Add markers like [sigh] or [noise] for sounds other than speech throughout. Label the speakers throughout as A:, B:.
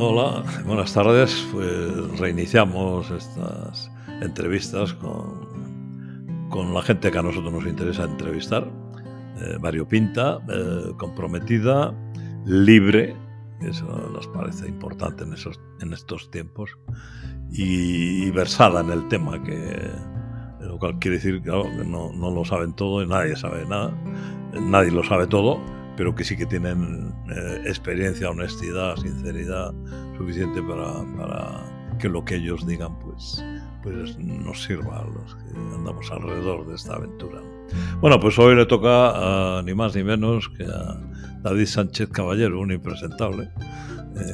A: Hola, buenas tardes. Pues reiniciamos estas entrevistas con, con la gente que a nosotros nos interesa entrevistar. Eh, variopinta, eh, comprometida, libre, eso nos parece importante en, esos, en estos tiempos, y, versada en el tema, que lo cual quiere decir que no, no lo saben todo y nadie sabe nada, nadie lo sabe todo, pero que sí que tienen eh, experiencia, honestidad, sinceridad suficiente para, para, que lo que ellos digan pues, pues nos sirva a los que andamos alrededor de esta aventura. Bueno, pues hoy le toca a, ni más ni menos que a David Sánchez Caballero, un impresentable,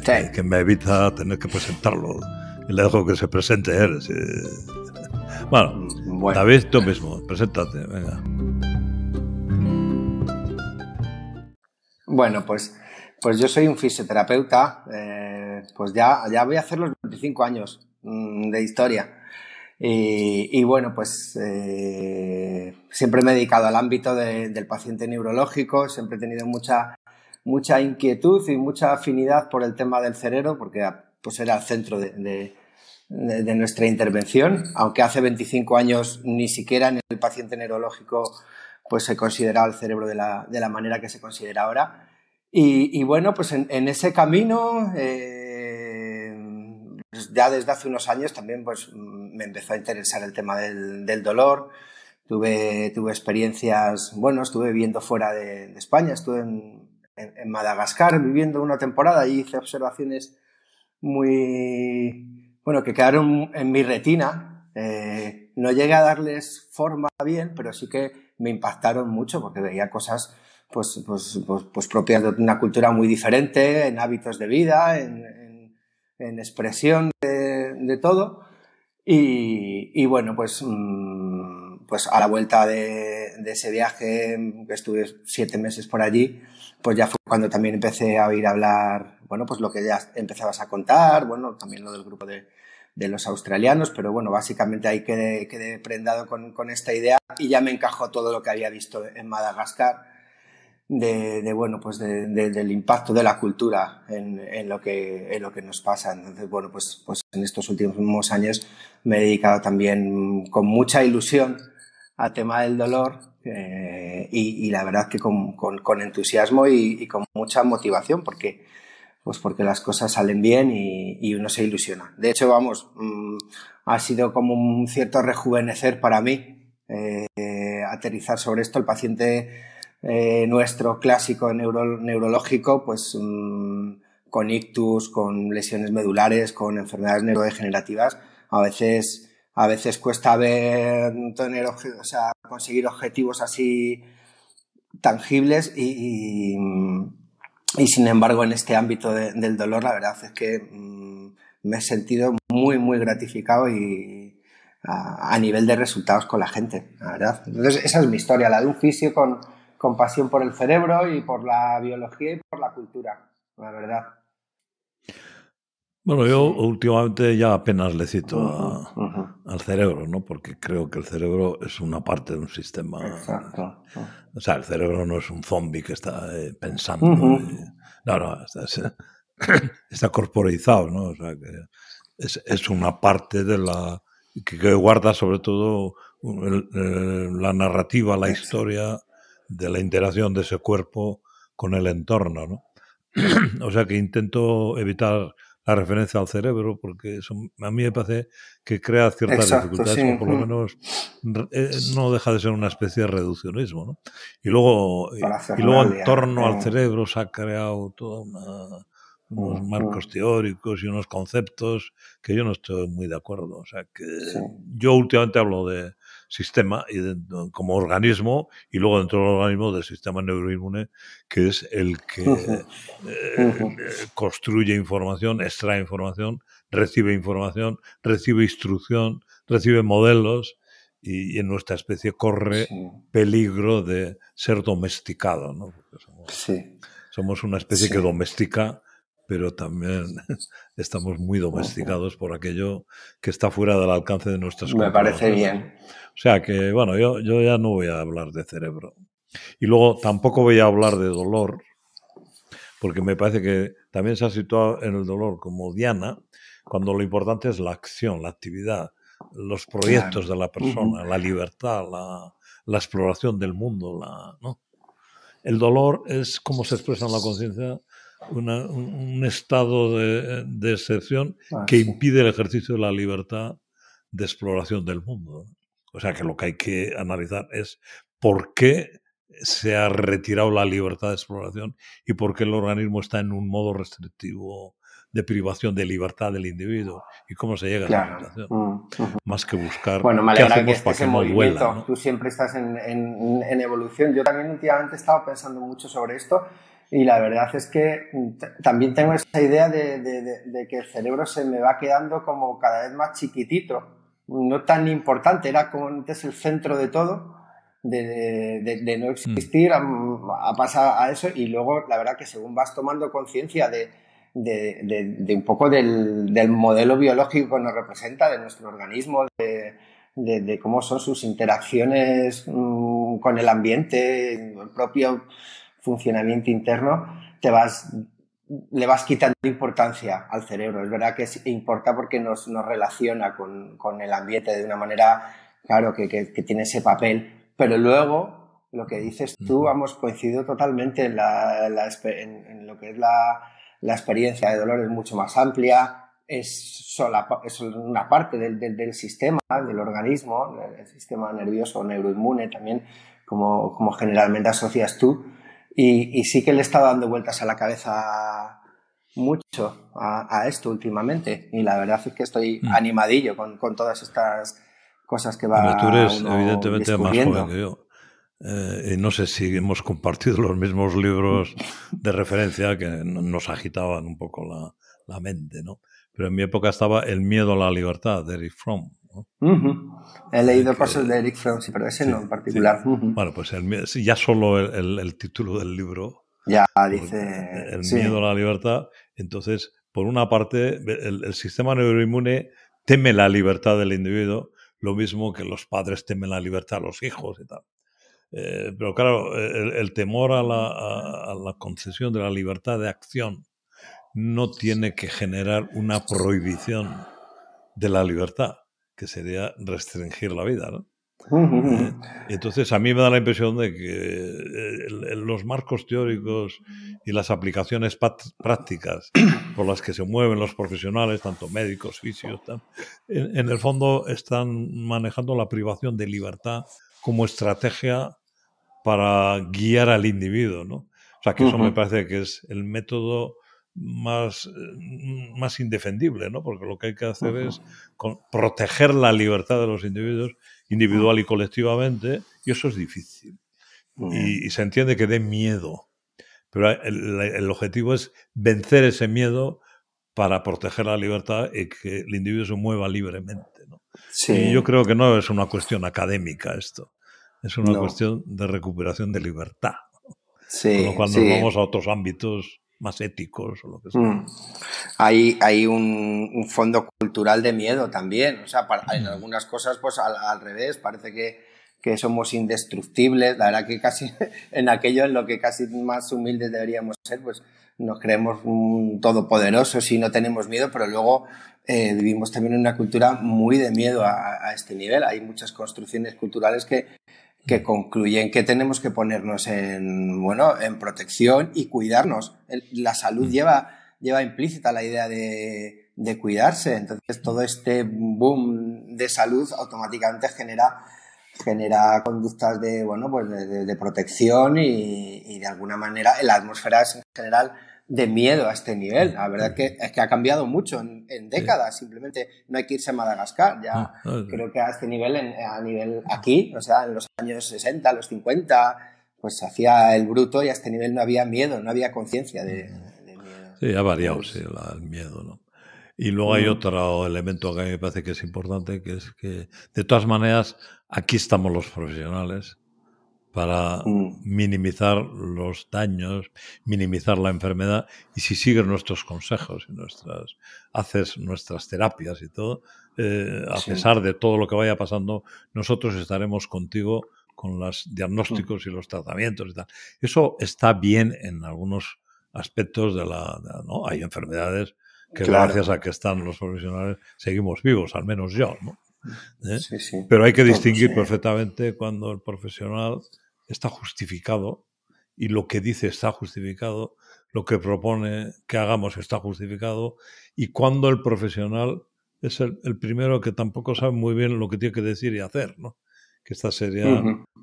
A: eh, que, me evita tener que presentarlo y le dejo que se presente él. [laughs] Bueno, bueno, David, tú mismo, preséntate, venga.
B: Bueno, pues, pues yo soy un fisioterapeuta, eh, pues ya, ya voy a hacer los 25 años mm, de historia. Y, bueno, pues eh, siempre me he dedicado al ámbito del paciente neurológico, siempre he tenido mucha, mucha inquietud y mucha afinidad por el tema del cerebro, porque pues era el centro de, de, nuestra intervención, aunque hace 25 años ni siquiera en el paciente neurológico pues se considera el cerebro de la, de la manera que se considera ahora. Y, bueno, pues en, ese camino, eh, pues ya desde hace unos años también pues me empezó a interesar el tema del, del dolor. Tuve, tuve experiencias, bueno, estuve viviendo fuera de, España, estuve en, en, Madagascar viviendo una temporada y hice observaciones muy, bueno, que quedaron en mi retina. Eh, no llegué a darles forma bien, pero sí que me impactaron mucho porque veía cosas pues, pues, pues, pues propias de una cultura muy diferente, en hábitos de vida, en, en, expresión de, de todo. Y, y, bueno, pues, mm, pues a la vuelta de, de, ese viaje, que estuve siete meses por allí, pues ya fue cuando también empecé a oír hablar, bueno, pues lo que ya empezabas a contar, bueno, también lo del grupo de, de los australianos, pero bueno, básicamente ahí quedé, quedé prendado con, con, esta idea y ya me encajó todo lo que había visto en Madagascar, de, de bueno, pues de, del impacto de la cultura en, en, lo que, en lo que nos pasa. Entonces, bueno, pues, pues en estos últimos años me he dedicado también con mucha ilusión al tema del dolor eh, y, y, la verdad que con, con, con entusiasmo y, y con mucha motivación porque pues porque las cosas salen bien y, uno se ilusiona. De hecho, vamos, mm, ha sido como un cierto rejuvenecer para mí eh, aterrizar sobre esto. El paciente eh, nuestro clásico neurológico, pues mm, con ictus, con lesiones medulares, con enfermedades neurodegenerativas, a veces, a veces cuesta ver, tener, o sea, conseguir objetivos así tangibles y y sin embargo, en este ámbito del dolor, la verdad es que mm, me he sentido muy, muy gratificado y a, nivel de resultados con la gente, la verdad. Entonces, esa es mi historia, la de un fisio con, con pasión por el cerebro y por la biología y por la cultura, la verdad.
A: Bueno, yo últimamente ya apenas le cito al cerebro, ¿no? Porque creo que el cerebro es una parte de un sistema. Exacto. O sea, el cerebro no es un zombie que está eh, pensando. no, no, está, [coughs] corporizado, ¿no? O sea, que es, es, una parte de la. que, guarda sobre todo la narrativa, la historia de la interacción de ese cuerpo con el entorno, ¿no? [coughs] o sea que intento evitar la referencia al cerebro, porque eso a mí me parece que crea ciertas dificultades, o por lo menos eh, no deja de ser una especie de reduccionismo. ¿no? Y luego, y, luego en torno al cerebro se ha creado toda una, unos marcos teóricos y unos conceptos que yo no estoy muy de acuerdo. O sea, que yo últimamente hablo de, sistema y como organismo y luego dentro del organismo del sistema neuroinmune que es el que eh, eh, construye información, extrae información, recibe información, recibe instrucción, recibe modelos y, en nuestra especie corre peligro de ser domesticado. ¿no? Somos, somos, una especie que domestica pero también [laughs] estamos muy domesticados por aquello que está fuera del alcance de nuestras
B: Me parece bien.
A: O sea que, bueno, yo, yo ya no voy a hablar de cerebro. Y luego tampoco voy a hablar de dolor, porque me parece que también se ha situado en el dolor como Diana, cuando lo importante es la acción, la actividad, los proyectos de la persona, la libertad, la, la, exploración del mundo. La, ¿no? El dolor es, como se expresa en la conciencia, un, estado de, de excepción ah, que impide el ejercicio de la libertad de exploración del mundo. O sea que lo que hay que analizar es por qué se ha retirado la libertad de exploración y por qué el organismo está en un modo restrictivo de privación de libertad del individuo y cómo se llega a esa situación. Mm, Más que buscar
B: bueno, qué hacemos que para que no duela. Tú siempre estás en, en, evolución. Yo también últimamente he estado pensando mucho sobre esto y la verdad es que mm, también tengo esa idea de, de, de, que el cerebro se me va quedando como cada vez más chiquitito, no tan importante, era como antes el centro de todo de, no mm. existir a, pasar a eso y luego la verdad que según vas tomando conciencia de, un poco del, modelo biológico que nos representa, de nuestro organismo, de, cómo son sus interacciones mm, con el ambiente, el propio funcionamiento interno, te vas le vas quitando importancia al cerebro. Es verdad que importa porque nos, nos relaciona con, el ambiente de una manera, claro, que tiene ese papel. Pero luego, lo que dices tú, vamos, coincido totalmente en, la, en, lo que es la, la, experiencia de dolor, es mucho más amplia, es, sola, es una parte del, del, sistema, del organismo, del sistema nervioso neuroinmune también, como, como generalmente asocias tú, y, y, sí que le he estado dando vueltas a la cabeza mucho a, a esto últimamente, y la verdad es que estoy mm. animadillo con, con todas estas cosas que va
A: Tú eres evidentemente más joven que yo. Eh, y no sé si hemos compartido [laughs] los mismos libros de referencia que nos agitaban un poco la, la mente, ¿no? Pero en mi época estaba El miedo a la libertad de Eric Fromm.
B: He leído cosas de Eric Fromm, sí, pero ese no en particular.
A: Bueno, pues el, ya solo el, el, título del libro.
B: Ya dice.
A: El miedo a la libertad. Entonces, por una parte, el, sistema neuroinmune teme la libertad del individuo lo mismo que los padres temen la libertad a los hijos y tal. Eh, pero claro, el, temor a la, concesión de la libertad de acción no tiene que generar una prohibición de la libertad, que sería restringir la vida. ¿no? Eh, entonces, a mí me da la impresión de que eh, los marcos teóricos y las aplicaciones prácticas por las que se mueven los profesionales, tanto médicos, fisios, en, el fondo están manejando la privación de libertad como estrategia para guiar al individuo. ¿no? O sea, que eso me parece que es el método más, eh, más indefendible, ¿no? porque lo que hay que hacer es proteger la libertad de los individuos individual y colectivamente, y eso es difícil. Y, se entiende que dé miedo, pero el, objetivo es vencer ese miedo para proteger la libertad y que el individuo se mueva libremente. ¿no? Y yo creo que no es una cuestión académica esto, es una cuestión de recuperación de libertad. Sí, Con lo cual nos vamos a otros ámbitos más éticos o lo que sea. Mm.
B: Hay, hay un, fondo cultural de miedo también. O sea, en mm. algunas cosas, pues al, revés, parece que, que, somos indestructibles. La verdad que casi [laughs] en aquello en lo que casi más humildes deberíamos ser, pues nos creemos todopoderosos y no tenemos miedo, pero luego eh, vivimos también en una cultura muy de miedo a, a, este nivel. Hay muchas construcciones culturales que, que concluyen que tenemos que ponernos en, bueno, en protección y cuidarnos. La salud mm. lleva, lleva implícita la idea de, de cuidarse. Entonces, todo este boom de salud automáticamente genera, genera conductas de, bueno, pues de, de protección y, y, de alguna manera en la atmósfera es en general de miedo a este nivel. La verdad que es que ha cambiado mucho en, décadas. Simplemente no hay que irse a Madagascar. Ya ah, creo que a este nivel, a nivel aquí, o sea, en los años 60, los 50, pues se hacía el bruto y a este nivel no había miedo, no había conciencia de, miedo.
A: Sí, ha variado sí, el miedo, ¿no? Y luego hay otro elemento que a mí me parece que es importante, que es que, de todas maneras, aquí estamos los profesionales para mm. minimizar los daños, minimizar la enfermedad y si sigues nuestros consejos y nuestras haces nuestras terapias y todo, eh, a pesar de todo lo que vaya pasando, nosotros estaremos contigo con los diagnósticos y los tratamientos y tal. Eso está bien en algunos aspectos de la... ¿no? Hay enfermedades que gracias a que están los profesionales seguimos vivos, al menos yo, ¿no? ¿Eh? Pero hay que distinguir perfectamente cuando el profesional está justificado y lo que dice está justificado, lo que propone que hagamos está justificado y cuando el profesional es el, primero que tampoco sabe muy bien lo que tiene que decir y hacer, ¿no? Que esta sería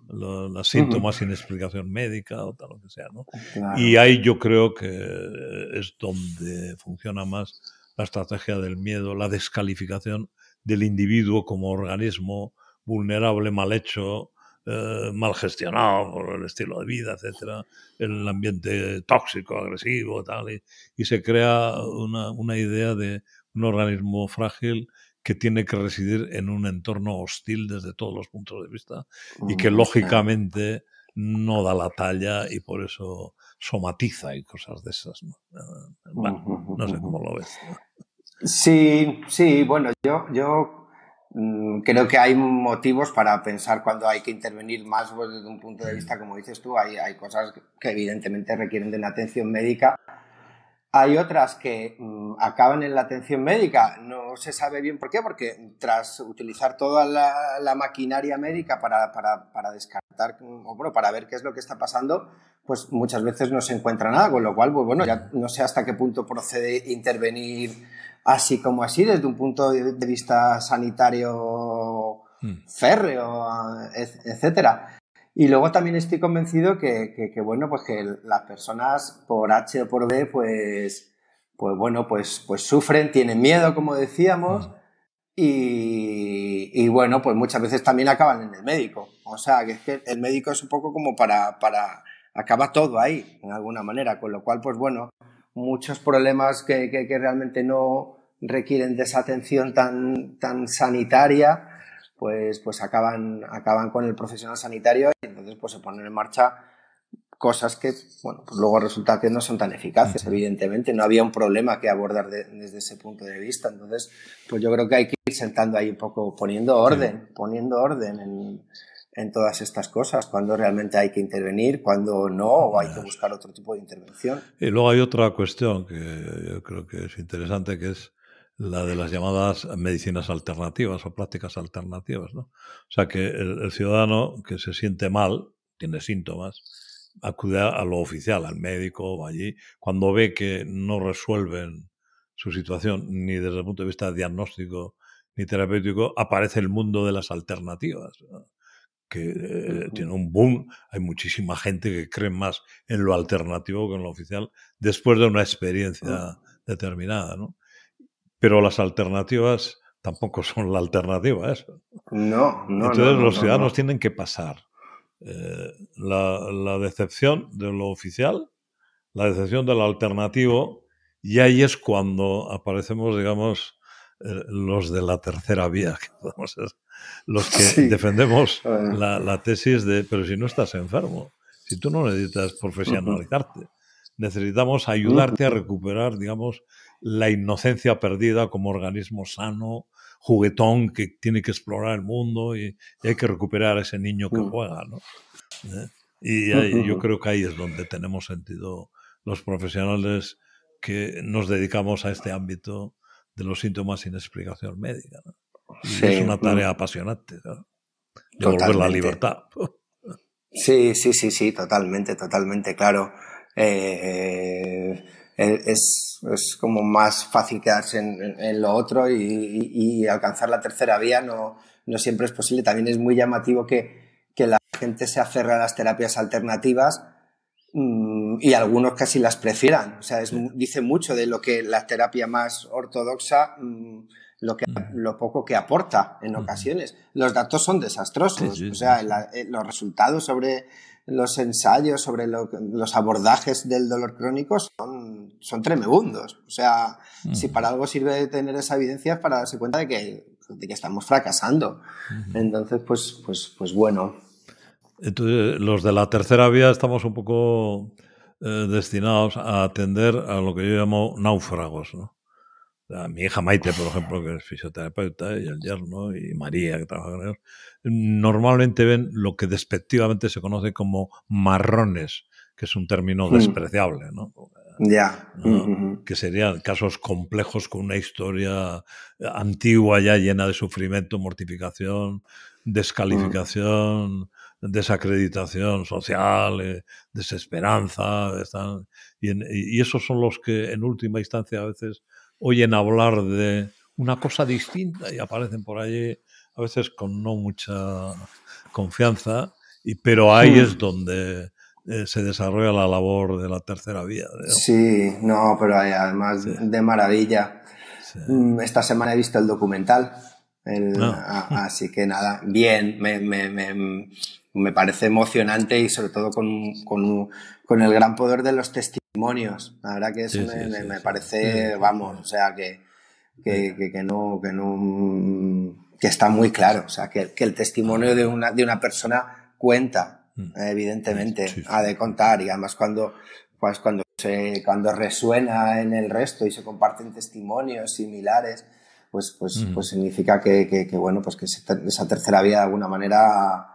A: los síntomas sin explicación médica o tal lo que sea, ¿no? Y ahí yo creo que es donde funciona más la estrategia del miedo, la descalificación del individuo como organismo vulnerable, mal hecho, eh, mal gestionado por el estilo de vida, etcétera, el ambiente tóxico, agresivo, tal, y, se crea una, una, idea de un organismo frágil que tiene que residir en un entorno hostil desde todos los puntos de vista y que lógicamente no da la talla y por eso somatiza y cosas de esas. No, bueno, no sé cómo lo ves.
B: Sí, sí, bueno, yo, yo mm, creo que hay motivos para pensar cuando hay que intervenir más pues, desde un punto de vista, como dices tú, hay, hay cosas que evidentemente requieren de una atención médica. Hay otras que mm, acaban en la atención médica, no se sabe bien por qué, porque tras utilizar toda la, la maquinaria médica para, para, para, descartar, o bueno, para ver qué es lo que está pasando, pues muchas veces no se encuentra nada, con lo cual, pues bueno, ya no sé hasta qué punto procede intervenir así como así, desde un punto de vista sanitario hmm. férreo, etcétera. Y luego también estoy convencido que, bueno, pues que las personas por H o por B, pues, pues bueno, pues, pues sufren, tienen miedo, como decíamos, hmm. y, bueno, pues muchas veces también acaban en el médico. O sea, que es que el médico es un poco como para, para, acaba todo ahí, en alguna manera, con lo cual, pues bueno, muchos problemas que, que, realmente no requieren de esa atención tan, tan sanitaria, pues, pues acaban, acaban con el profesional sanitario y entonces pues se ponen en marcha cosas que, bueno, pues luego resulta que no son tan eficaces, evidentemente. No había un problema que abordar desde ese punto de vista. Entonces, pues yo creo que hay que ir sentando ahí un poco, poniendo orden, poniendo orden en, en todas estas cosas, cuando realmente hay que intervenir, cuando no, o hay que buscar otro tipo de intervención.
A: Y luego hay otra cuestión que yo creo que es interesante, que es la de las llamadas medicinas alternativas o prácticas alternativas. ¿no? O sea, que el, ciudadano que se siente mal, tiene síntomas, acude a lo oficial, al médico o allí, cuando ve que no resuelven su situación ni desde el punto de vista diagnóstico ni terapéutico, aparece el mundo de las alternativas que eh, tiene un boom. Hay muchísima gente que cree más en lo alternativo que en lo oficial después de una experiencia determinada, ¿no? Pero las alternativas tampoco [laughs] son la alternativa eso.
B: No, no.
A: Entonces los ciudadanos tienen que pasar eh, la, decepción de lo oficial, la decepción de lo alternativo, y ahí es cuando aparecemos, digamos, los de la tercera vía, [laughs] que podemos los que defendemos la, la, tesis de, pero si no estás enfermo, si tú no necesitas profesionalizarte, necesitamos ayudarte a recuperar, digamos, la inocencia perdida como organismo sano, juguetón que tiene que explorar el mundo y, hay que recuperar a ese niño que juega, ¿no? ¿Eh? Y yo creo que ahí es donde tenemos sentido los profesionales que nos dedicamos a este ámbito de los síntomas sin explicación médica. ¿no? es una tarea apasionante, Devolver la libertad. [laughs]
B: Sí, sí, sí, sí, totalmente, totalmente, claro. Eh, eh, es, es, como más fácil quedarse en, lo otro y, alcanzar la tercera vía no, no, siempre es posible. También es muy llamativo que, que la gente se aferra a las terapias alternativas mm, y algunos casi las prefieran. O sea, dice mucho de lo que la terapia más ortodoxa mm, lo, que, lo poco que aporta en ocasiones. Los datos son desastrosos, o sea, eh, los resultados sobre los ensayos, sobre los abordajes del dolor crónico son, son tremebundos. O sea, si para algo sirve tener esa evidencia es para darse cuenta de que, de que estamos fracasando. Entonces, pues, pues, pues bueno.
A: Entonces, los de la tercera vía estamos un poco eh, destinados a atender a lo que yo llamo náufragos, ¿no? mi hija Maite, por ejemplo, que es fisioterapeuta, y el yerno, y María, que trabaja con ellos, normalmente ven lo que despectivamente se conoce como marrones, que es un término hmm. despreciable, ¿no?
B: Ya.
A: Que serían casos complejos con una historia antigua ya llena de sufrimiento, mortificación, descalificación, desacreditación social, eh, desesperanza. y, y, esos son los que en última instancia a veces oyen hablar de una cosa distinta y aparecen por allí a veces con no mucha confianza, y, pero ahí es donde eh, se desarrolla la labor de la tercera vía.
B: Sí, no, pero además de maravilla. Mm, esta semana he visto el documental, ah. así que nada, bien, me, me, me, me, parece emocionante y sobre todo con, con, con, el gran poder de los testimonios. La verdad que eso me, parece, vamos, o sea, que, que, que, no, que no, que está muy claro, o sea, que, que el testimonio de una, de una persona cuenta Mm. evidentemente, ha de contar. Y además cuando, pues cuando, se, cuando resuena en el resto y se comparten testimonios similares, pues, pues, pues significa que, que, bueno, pues que esa tercera vía de alguna manera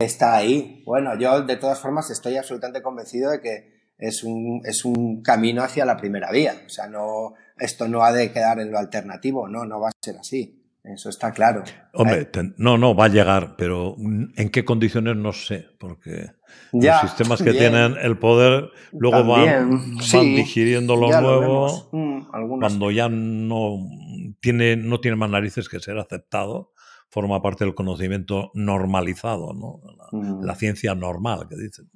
B: está ahí. Bueno, yo de todas formas estoy absolutamente convencido de que es un, es un camino hacia la primera vía. O sea, no, esto no ha de quedar en lo alternativo, no, no va a ser así. Eso está claro.
A: Hombre, no, no, va a llegar, pero ¿en qué condiciones? No sé, porque los sistemas que tienen el poder luego van, digiriendo lo nuevo mm, cuando ya no tiene, no tiene más narices que ser aceptado, forma parte del conocimiento normalizado, ¿no? La, ciencia normal, que dicen.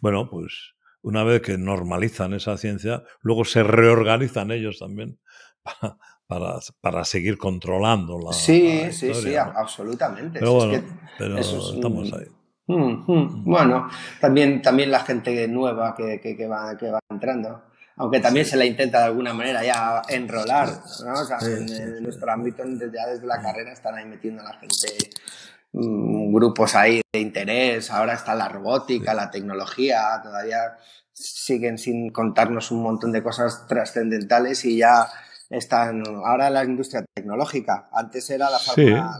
A: Bueno, pues una vez que normalizan esa ciencia, luego se reorganizan ellos también [laughs] para para, para seguir controlando la.
B: Sí, sí, sí, absolutamente.
A: Pero bueno, pero estamos ahí.
B: Mm, mm. Mm. Bueno, también, también la gente nueva que, que, que, va, que va entrando, aunque también se la intenta de alguna manera ya enrolar, ¿no? O sea, en, nuestro ámbito ya desde la carrera están ahí metiendo a la gente grupos ahí de interés, ahora está la robótica, la tecnología, todavía siguen sin contarnos un montón de cosas trascendentales y ya están ahora la industria tecnológica. Antes era la,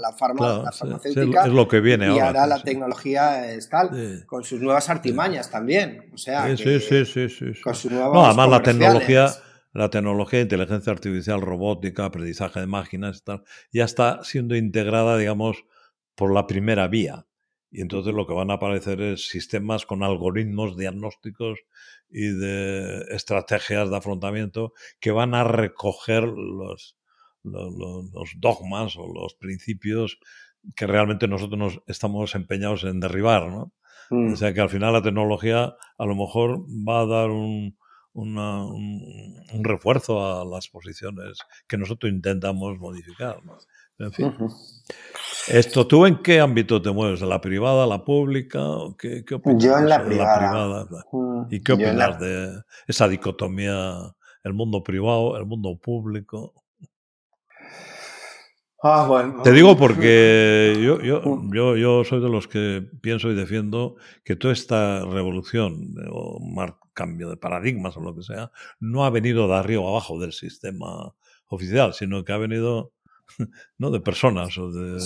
B: la, farmacéutica.
A: es lo que viene
B: y ahora. la tecnología es tal, con sus nuevas artimañas también. O sea,
A: sí, sí, sí, Con sus nuevas no, además la tecnología, la tecnología, inteligencia artificial, robótica, aprendizaje de máquinas, tal, ya está siendo integrada, digamos, por la primera vía. Y entonces lo que van a aparecer es sistemas con algoritmos diagnósticos y de estrategias de afrontamiento que van a recoger los, los, dogmas o los principios que realmente nosotros nos estamos empeñados en derribar, ¿no? Mm. O sea que al final la tecnología a lo mejor va a dar un, un, refuerzo a las posiciones que nosotros intentamos modificar. ¿no? En fin. Esto, ¿tú en qué ámbito te mueves? ¿En la privada, la pública? ¿Qué, qué opinas?
B: Yo en la privada.
A: ¿Y qué opinas de esa dicotomía, el mundo privado, el mundo público?
B: Ah, bueno.
A: Te digo porque [laughs] yo, yo, yo, yo soy de los que pienso y defiendo que toda esta revolución o cambio de paradigmas o lo que sea, no ha venido de arriba abajo del sistema oficial, sino que ha venido [laughs] ¿no? de personas o de,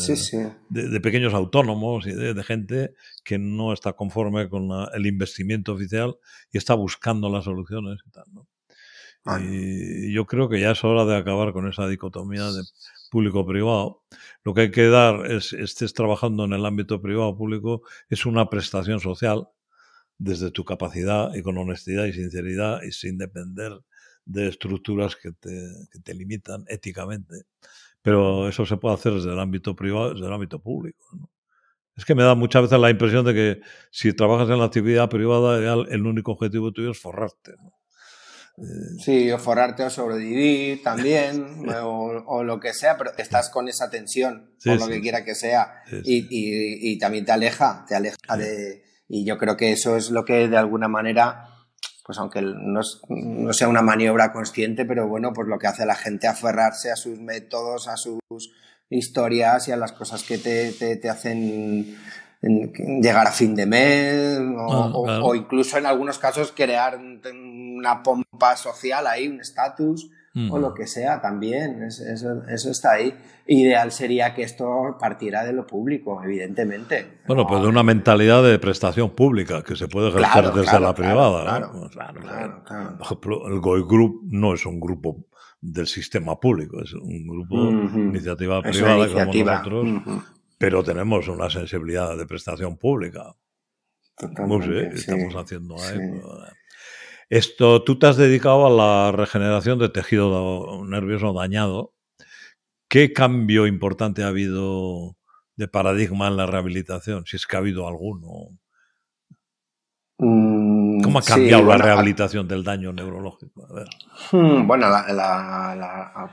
A: de, pequeños autónomos y de, gente que no está conforme con el investimiento oficial y está buscando las soluciones y tal. ¿no? Y yo creo que ya es hora de acabar con esa dicotomía de público-privado. Lo que hay que dar es, estés trabajando en el ámbito privado-público, es una prestación social desde tu capacidad y con honestidad y sinceridad y sin depender de estructuras que te, que te limitan éticamente. Pero eso se puede hacer desde el ámbito privado, desde el ámbito público. Es que me da muchas veces la impresión de que si trabajas en la actividad privada, el único objetivo tuyo es forrarte.
B: Eh, sí, o forrarte o sobrevivir también, [laughs] o, lo que sea, pero estás con esa tensión, por lo que quiera que sea, y, y, y, también te aleja, te aleja de... Y yo creo que eso es lo que de alguna manera pues aunque no, no, sea una maniobra consciente, pero bueno, pues lo que hace a la gente aferrarse a sus métodos, a sus historias y a las cosas que te, te, hacen llegar a fin de mes ah, o, incluso en algunos casos crear una pompa social ahí, un estatus o lo que sea también, eso, está ahí. Ideal sería que esto partiera de lo público, evidentemente.
A: Bueno, pues de una mentalidad de prestación pública que se puede ejercer desde la privada. Por ejemplo, el Goy Group no es un grupo del sistema público, es un grupo de iniciativa privada como nosotros, pero tenemos una sensibilidad de prestación pública. Totalmente, estamos haciendo ahí. Pues, esto, tú te has dedicado a la regeneración de tejido nervioso dañado. ¿Qué cambio importante ha habido de paradigma en la rehabilitación? Si es que ha habido alguno. Mm, ¿Cómo ha cambiado la rehabilitación del daño neurológico?
B: Hmm, bueno, la,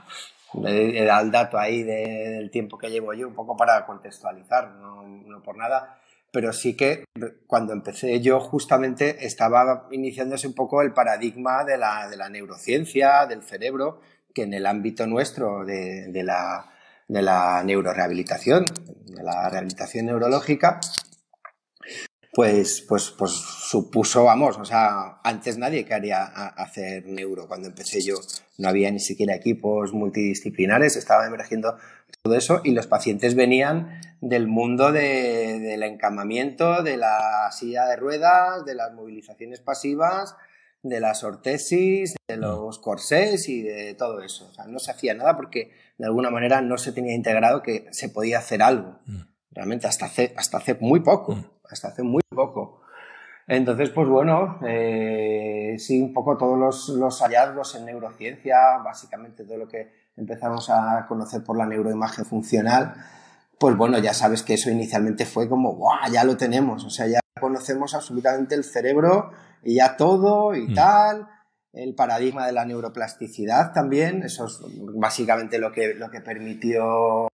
B: el dato ahí del tiempo que llevo yo, un poco para contextualizar, no por nada pero sí que cuando empecé yo justamente estaba iniciándose un poco el paradigma de la, de la neurociencia, del cerebro, que en el ámbito nuestro de, de, la, de la neurorehabilitación, de la rehabilitación neurológica, pues, pues, pues supuso, vamos, o sea, antes nadie quería hacer neuro. Cuando empecé yo no había ni siquiera equipos multidisciplinares, estaba emergiendo todo eso y los pacientes venían del mundo del encamamiento, de la silla de ruedas, de las movilizaciones pasivas, de las ortesis, de mm. los corsés y de todo eso. O sea, no se hacía nada porque de alguna manera no se tenía integrado que se podía hacer algo. Mm. Realmente hasta hace, hasta hace muy poco, mm. Hasta hace muy poco. Entonces, pues bueno, eh, sí, un poco todos los, los hallazgos en neurociencia, básicamente todo lo que empezamos a conocer por la neuroimagen funcional, pues bueno, ya sabes que eso inicialmente fue como, ¡guau! Ya lo tenemos, o sea, ya conocemos absolutamente el cerebro y ya todo y mm. tal. El paradigma de la neuroplasticidad también, eso es básicamente lo que, lo que permitió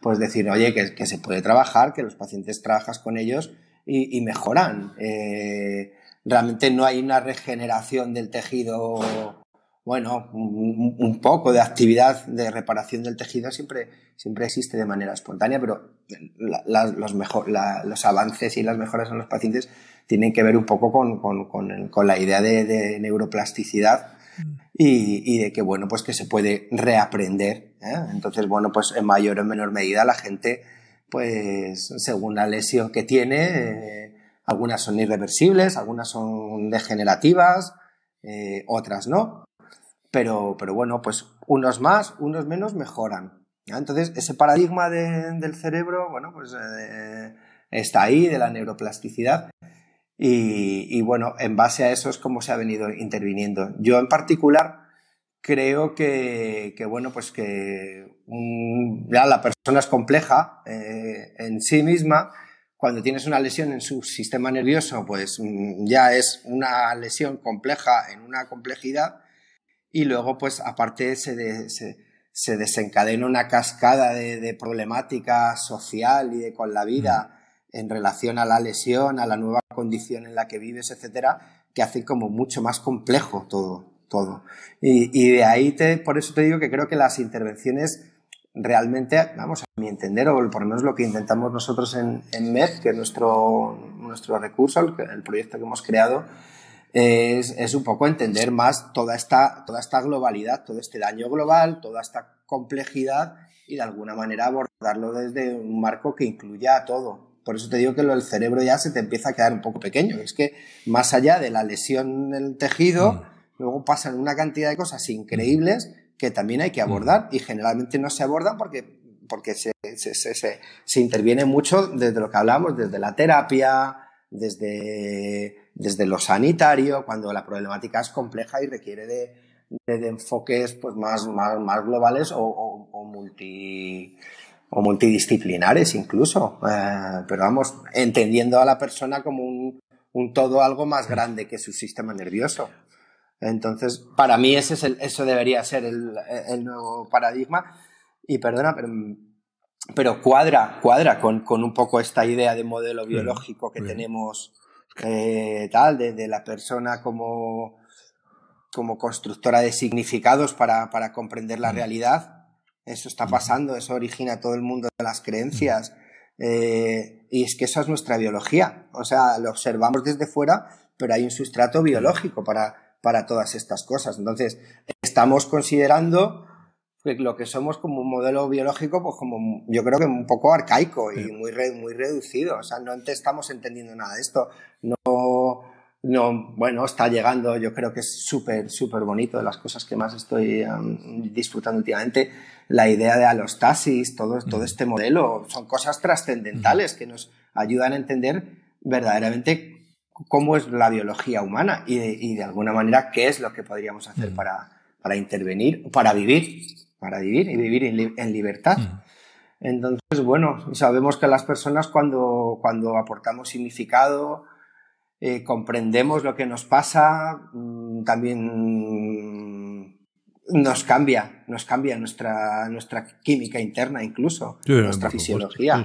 B: pues decir, oye, que, se puede trabajar, que los pacientes trabajas con ellos y, mejoran. Eh, realmente no hay una regeneración del tejido bueno, un, poco de actividad de reparación del tejido siempre, siempre existe de manera espontánea, pero los, mejor, los avances y las mejoras en los pacientes tienen que ver un poco con, con, con, la idea de, neuroplasticidad mm. y, y, de que, bueno, pues que se puede reaprender. ¿eh? Entonces, bueno, pues en mayor o menor medida la gente, pues según la lesión que tiene, eh, algunas son irreversibles, algunas son degenerativas, eh, otras no pero, pero bueno, pues unos más, unos menos mejoran. Entonces, ese paradigma del cerebro, bueno, pues eh, está ahí, de la neuroplasticidad. Y, bueno, en base a eso es como se ha venido interviniendo. Yo en particular creo que, bueno, pues que ya la persona es compleja eh, en sí misma. Cuando tienes una lesión en su sistema nervioso, pues mm, ya es una lesión compleja en una complejidad y luego pues aparte se, se, desencadena una cascada de, problemática social y de con la vida mm. en relación a la lesión, a la nueva condición en la que vives, etcétera, que hace como mucho más complejo todo. Todo. Y, de ahí, te, por eso te digo que creo que las intervenciones realmente, vamos, a mi entender, o por lo menos lo que intentamos nosotros en, en MED, que es nuestro, nuestro recurso, el proyecto que hemos creado, es, es, un poco entender más toda esta, toda esta globalidad, todo este daño global, toda esta complejidad y de alguna manera abordarlo desde un marco que incluya a todo. Por eso te digo que lo del cerebro ya se te empieza a quedar un poco pequeño. Es que más allá de la lesión del tejido, mm. Luego pasan una cantidad de cosas increíbles que también hay que abordar y generalmente no se abordan porque, porque se, se, se, se interviene mucho desde lo que hablamos, desde la terapia, desde desde lo sanitario, cuando la problemática es compleja y requiere de, de, enfoques pues, más, más, más globales o, o, multi, o multidisciplinares incluso. Eh, pero vamos, entendiendo a la persona como un, un, todo algo más grande que su sistema nervioso. Entonces, para mí ese es el, eso debería ser el, el nuevo paradigma. Y perdona, pero pero cuadra, cuadra con, con, un poco esta idea de modelo biológico que tenemos eh, tal, de, la persona como, como constructora de significados para, para comprender la mm. realidad. Eso está mm. pasando, eso origina todo el mundo de las creencias. Mm. Eh, y es que esa es nuestra biología. O sea, lo observamos desde fuera, pero hay un sustrato biológico para, para todas estas cosas. Entonces, estamos considerando lo que somos como un modelo biológico, pues como yo creo que un poco arcaico y muy, muy reducido. O sea, no estamos entendiendo nada de esto. No, no, bueno, está llegando, yo creo que es súper, súper bonito, de las cosas que más estoy disfrutando últimamente, la idea de alostasis, todo, todo este modelo, son cosas trascendentales que nos ayudan a entender verdaderamente cómo es la biología humana y de, y de alguna manera qué es lo que podríamos hacer para, para intervenir, para vivir para vivir y vivir en, libertad. Mm. Entonces, bueno, sabemos que las personas cuando, cuando aportamos significado, eh, comprendemos lo que nos pasa, mm, también nos cambia, nos cambia nuestra, nuestra química interna incluso, nuestra fisiología.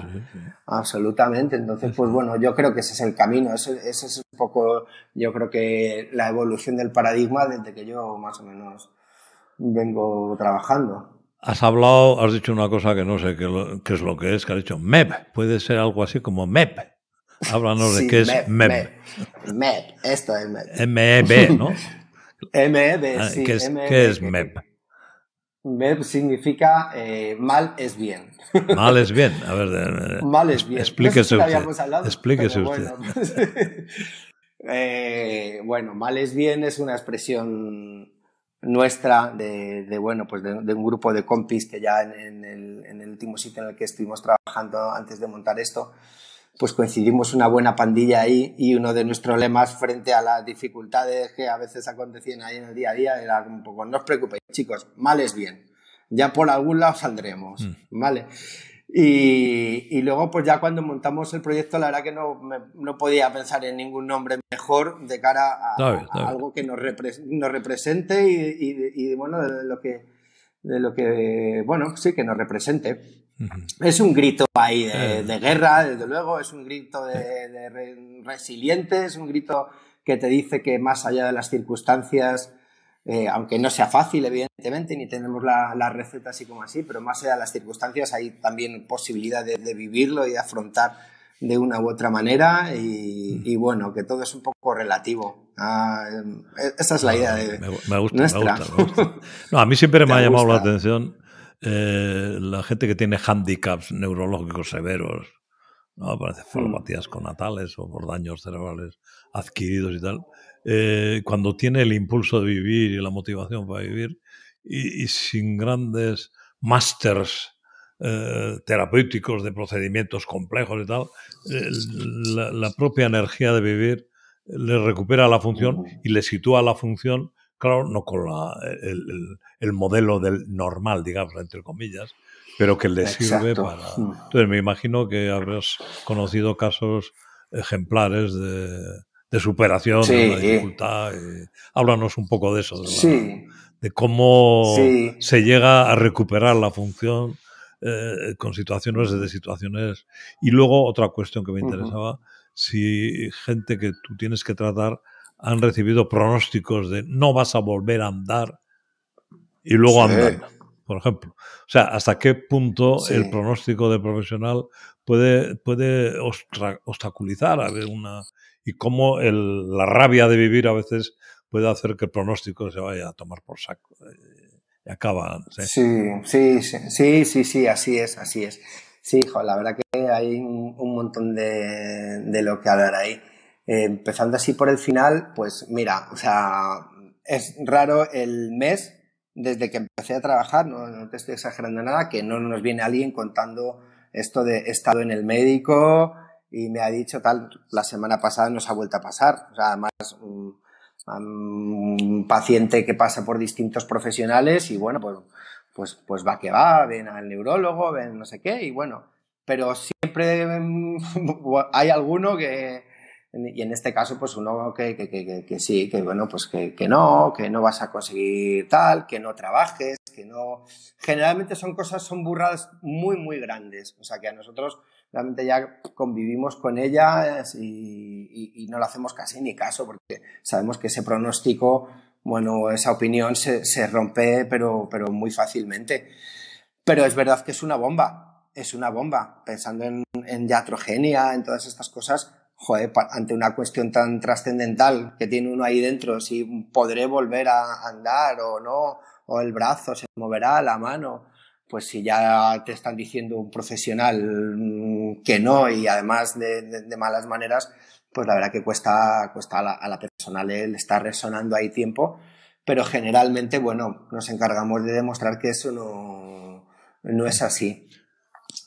B: Absolutamente. Entonces, pues bueno, yo creo que ese es el camino, ese, ese, es un poco, yo creo que la evolución del paradigma desde que yo más o menos vengo trabajando.
A: Has hablado, has dicho una cosa que no sé qué, es lo que es, que has dicho MEP. Puede ser algo así como MEP. Háblanos de qué es MEP.
B: MEP. esto es MEP.
A: MEB, ¿no? [laughs]
B: MEB, ah, sí.
A: ¿Qué es, ¿qué es MEP?
B: MEP significa eh, mal es bien. [laughs]
A: Mal es bien. A ver,
B: mal es bien.
A: Explíquese usted. explíquese usted. [laughs]
B: eh, bueno, mal es bien es una expresión nuestra de, bueno, pues de, un grupo de compis que ya en, el, último sitio en el que estuvimos trabajando antes de montar esto, pues coincidimos una buena pandilla ahí y uno de nuestros lemas frente a las dificultades que a veces acontecían ahí en el día a día era un poco, no os preocupéis chicos, mal es bien, ya por algún lado saldremos, mm. ¿vale? Y, luego, pues ya cuando montamos el proyecto, la verdad que no, no podía pensar en ningún nombre mejor de cara a, algo que nos, nos represente y, y, bueno, de lo que, de lo que, bueno, sí, que nos represente. Es un grito ahí de, eh. guerra, desde luego, es un grito de, resiliente, es un grito que te dice que más allá de las circunstancias, eh, aunque no sea fácil, evidentemente, ni tenemos la, receta así como así, pero más allá de las circunstancias hay también posibilidad de, vivirlo y de afrontar de una u otra manera y, bueno, que todo es un poco relativo. Ah, eh, esa es la idea de
A: me, gusta, nuestra. No, a mí siempre [laughs] me ha llamado la atención eh, la gente que tiene handicaps neurológicos severos, ¿no? parece mm. con natales o por daños cerebrales adquiridos y tal eh, cuando tiene el impulso de vivir y la motivación para vivir, y, sin grandes másters eh, terapéuticos de procedimientos complejos y tal, la, propia energía de vivir le recupera la función y le sitúa la función, claro, no con la, el, el, modelo del normal, digamos, entre comillas, pero que le sirve para... Mm. Entonces me imagino que habrás conocido casos ejemplares de de superación de la dificultad. háblanos un poco de eso, de, cómo se llega a recuperar la función eh, con situaciones de situaciones. Y luego otra cuestión que me interesaba, si gente que tú tienes que tratar han recibido pronósticos de no vas a volver a andar y luego andan, por ejemplo. O sea, ¿hasta qué punto el pronóstico de profesional puede, puede obstaculizar a ver una y cómo el, la rabia de vivir a veces puede hacer que el pronóstico se vaya a tomar por saco. Eh, y acaba.
B: ¿sí? Sí, sí, sí, sí, así es, así es. Sí, hijo, la verdad que hay un, montón de, de, lo que hablar ahí. Eh, empezando así por el final, pues mira, o sea, es raro el mes desde que empecé a trabajar, no, no te estoy exagerando nada, que no nos viene alguien contando esto de he estado en el médico, y me ha dicho tal, la semana pasada nos ha vuelto a pasar. O sea, además, un, paciente que pasa por distintos profesionales y bueno, pues, pues, pues va que va, ven al neurólogo, ven no sé qué y bueno, pero siempre [laughs] hay alguno que, y en este caso, pues uno que, que, que, que sí, que bueno, pues que, no, que no vas a conseguir tal, que no trabajes, que no. Generalmente son cosas, son burradas muy, muy grandes. O sea, que a nosotros realmente ya convivimos con ellas y, no le hacemos casi ni caso porque sabemos que ese pronóstico, bueno, esa opinión se, rompe pero, pero muy fácilmente. Pero es verdad que es una bomba, es una bomba. Pensando en, en yatrogenia, en todas estas cosas, joder, ante una cuestión tan trascendental que tiene uno ahí dentro, si podré volver a andar o no, o el brazo se moverá, la mano, pues si ya te están diciendo un profesional mm, que no y además de, malas maneras, pues la verdad que cuesta, cuesta a la, a la persona le, está resonando ahí tiempo, pero generalmente, bueno, nos encargamos de demostrar que eso no, no es así.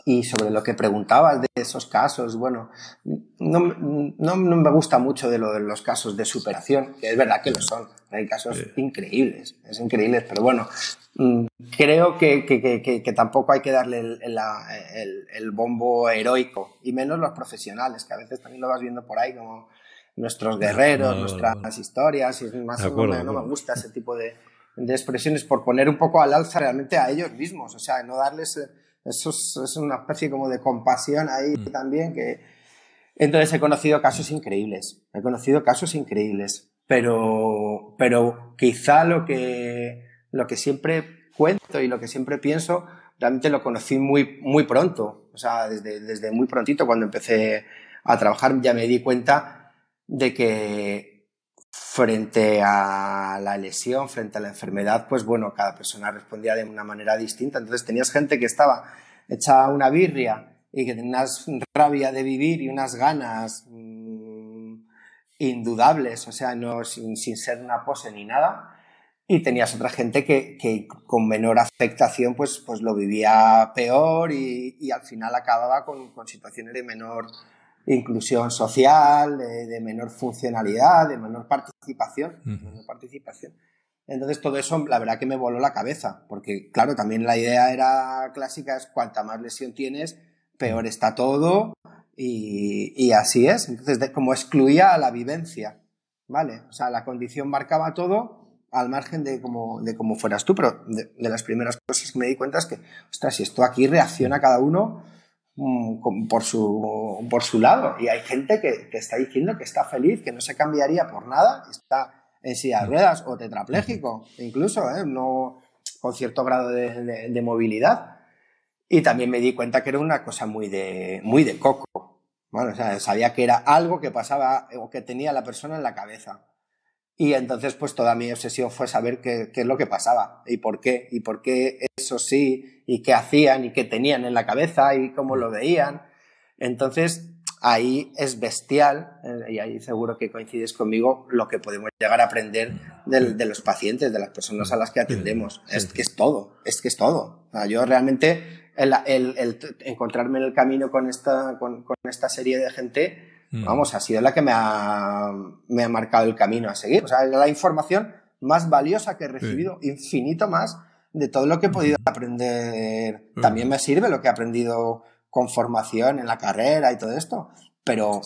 B: Y sobre lo que preguntabas de esos casos, bueno, no, no, me gusta mucho de lo de los casos de superación, que es verdad que lo son. Hay casos increíbles, es increíble, pero bueno, mm, creo que, que, que, tampoco hay que darle el, el, el, bombo heroico, y menos los profesionales, que a veces también lo vas viendo por ahí como nuestros guerreros, nuestras historias, y más no, me, no me gusta ese tipo de, de expresiones por poner un poco al alza realmente a ellos mismos, o sea, no darles eso es, una especie como de compasión ahí mm. también que... Entonces he conocido casos increíbles, he conocido casos increíbles, pero, pero quizá lo que, lo que siempre cuento y lo que siempre pienso, realmente lo conocí muy, muy pronto, o sea, desde, desde muy prontito cuando empecé a trabajar ya me di cuenta de que frente a la lesión, frente a la enfermedad, pues bueno, cada persona respondía de una manera distinta. Entonces tenías gente que estaba hecha una birria y que tenía unas rabia de vivir y unas ganas mm, indudables, o sea, no sin, ser una pose ni nada. Y tenías otra gente que, que con menor afectación pues, pues lo vivía peor y, y al final acababa con, con situaciones de menor inclusión social, de, menor funcionalidad, de menor participación. participación. Entonces todo eso, la verdad que me voló la cabeza, porque claro, también la idea era clásica, es cuanta más lesión tienes, peor está todo, y, así es. Entonces, como excluía a la vivencia, ¿vale? O sea, la condición marcaba todo al margen de cómo, de cómo fueras tú, pero de, de las primeras cosas que me di cuenta es que, ostras, si esto aquí reacciona cada uno por su, por su lado. Y hay gente que, que, está diciendo que está feliz, que no se cambiaría por nada, está en silla de ruedas o tetrapléjico, incluso, ¿eh? no, con cierto grado de, de, movilidad. Y también me di cuenta que era una cosa muy de, muy de coco. Bueno, o sea, sabía que era algo que pasaba o que tenía la persona en la cabeza. Y entonces, pues toda mi obsesión fue saber qué, qué, es lo que pasaba y por qué, y por qué eso sí, y qué hacían y qué tenían en la cabeza y cómo lo veían. Entonces, ahí es bestial, eh, y ahí seguro que coincides conmigo, lo que podemos llegar a aprender de, de los pacientes, de las personas a las que atendemos. Es que es todo, es que es todo. O sea, yo realmente, el, el, el, encontrarme en el camino con esta, con, con esta serie de gente, Mm. Vamos, ha sido la que me ha, me ha marcado el camino a seguir. O sea, es la información más valiosa que he recibido, infinito más de todo lo que he podido mm. aprender. Mm. También me sirve lo que he aprendido con formación en la carrera y todo esto, pero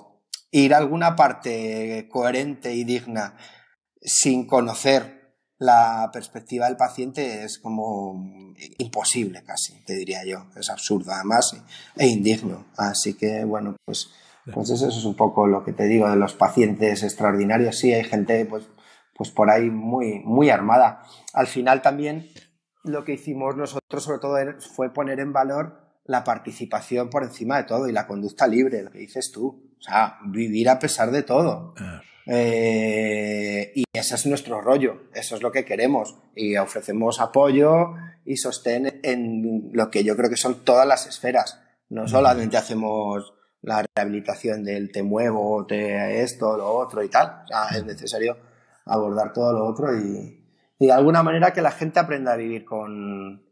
B: ir a alguna parte coherente y digna sin conocer la perspectiva del paciente es como imposible casi, te diría yo. Es absurdo además e indigno. Así que bueno, pues pues eso, es un poco lo que te digo de los pacientes extraordinarios. Sí, hay gente pues, pues por ahí muy, muy armada. Al final también lo que hicimos nosotros sobre todo fue poner en valor la participación por encima de todo y la conducta libre, lo que dices tú. O sea, vivir a pesar de todo. Eh, y ese es nuestro rollo, eso es lo que queremos. Y ofrecemos apoyo y sostén en lo que yo creo que son todas las esferas. No solamente hacemos la rehabilitación del te muevo, te esto, lo otro y tal. O sea, es necesario abordar todo lo otro y, y de alguna manera que la gente aprenda a vivir con,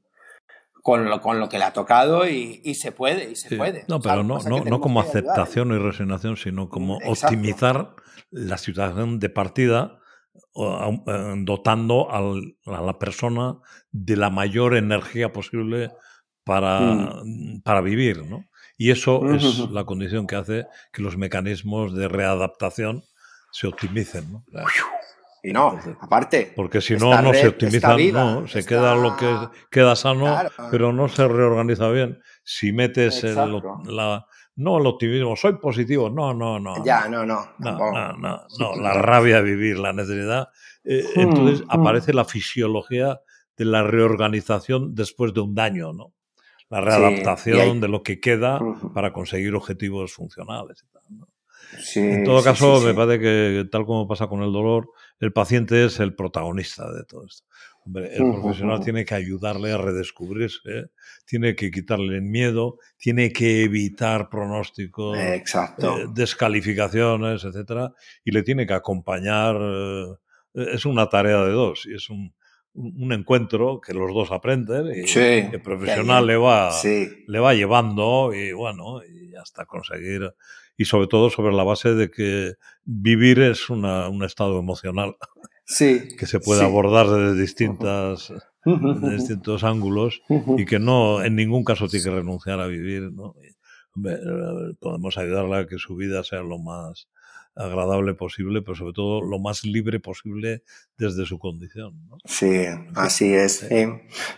B: con lo, con lo que le ha tocado y, y se puede, y se puede.
A: No, pero no, no, no como aceptación y resignación, sino como optimizar la situación de partida eh, dotando al, a la persona de la mayor energía posible para, mm. para vivir, ¿no? Y eso es la condición que hace que los mecanismos de readaptación se optimicen. ¿no?
B: Y no, aparte.
A: Porque si no, no se optimiza, no, se queda lo que queda sano, pero no se reorganiza bien. Si metes el, la, no el optimismo, soy positivo, no, no, no.
B: Ya, no, no.
A: No, no, no, no, la rabia de vivir, la necesidad. Eh, hmm, entonces hmm. aparece la fisiología de la reorganización después de un daño, ¿no? La readaptación de lo que queda para conseguir objetivos funcionales. en todo caso, me parece que tal como pasa con el dolor, el paciente es el protagonista de todo esto. el profesional tiene que ayudarle a redescubrirse, tiene que quitarle el miedo, tiene que evitar pronósticos, eh, descalificaciones, etcétera, y le tiene que acompañar. Eh, es una tarea de dos y es un, un encuentro que los dos aprenden y el profesional le va, le va llevando y bueno, y hasta conseguir, y sobre todo sobre la base de que vivir es una, un estado emocional [laughs] que se puede abordar desde distintas, distintos ángulos y que no en ningún caso tiene que renunciar a vivir. ¿no? Eh, podemos ayudarle a que su vida sea lo más agradable posible, pero sobre todo lo más libre posible desde su condición.
B: Sí, así es.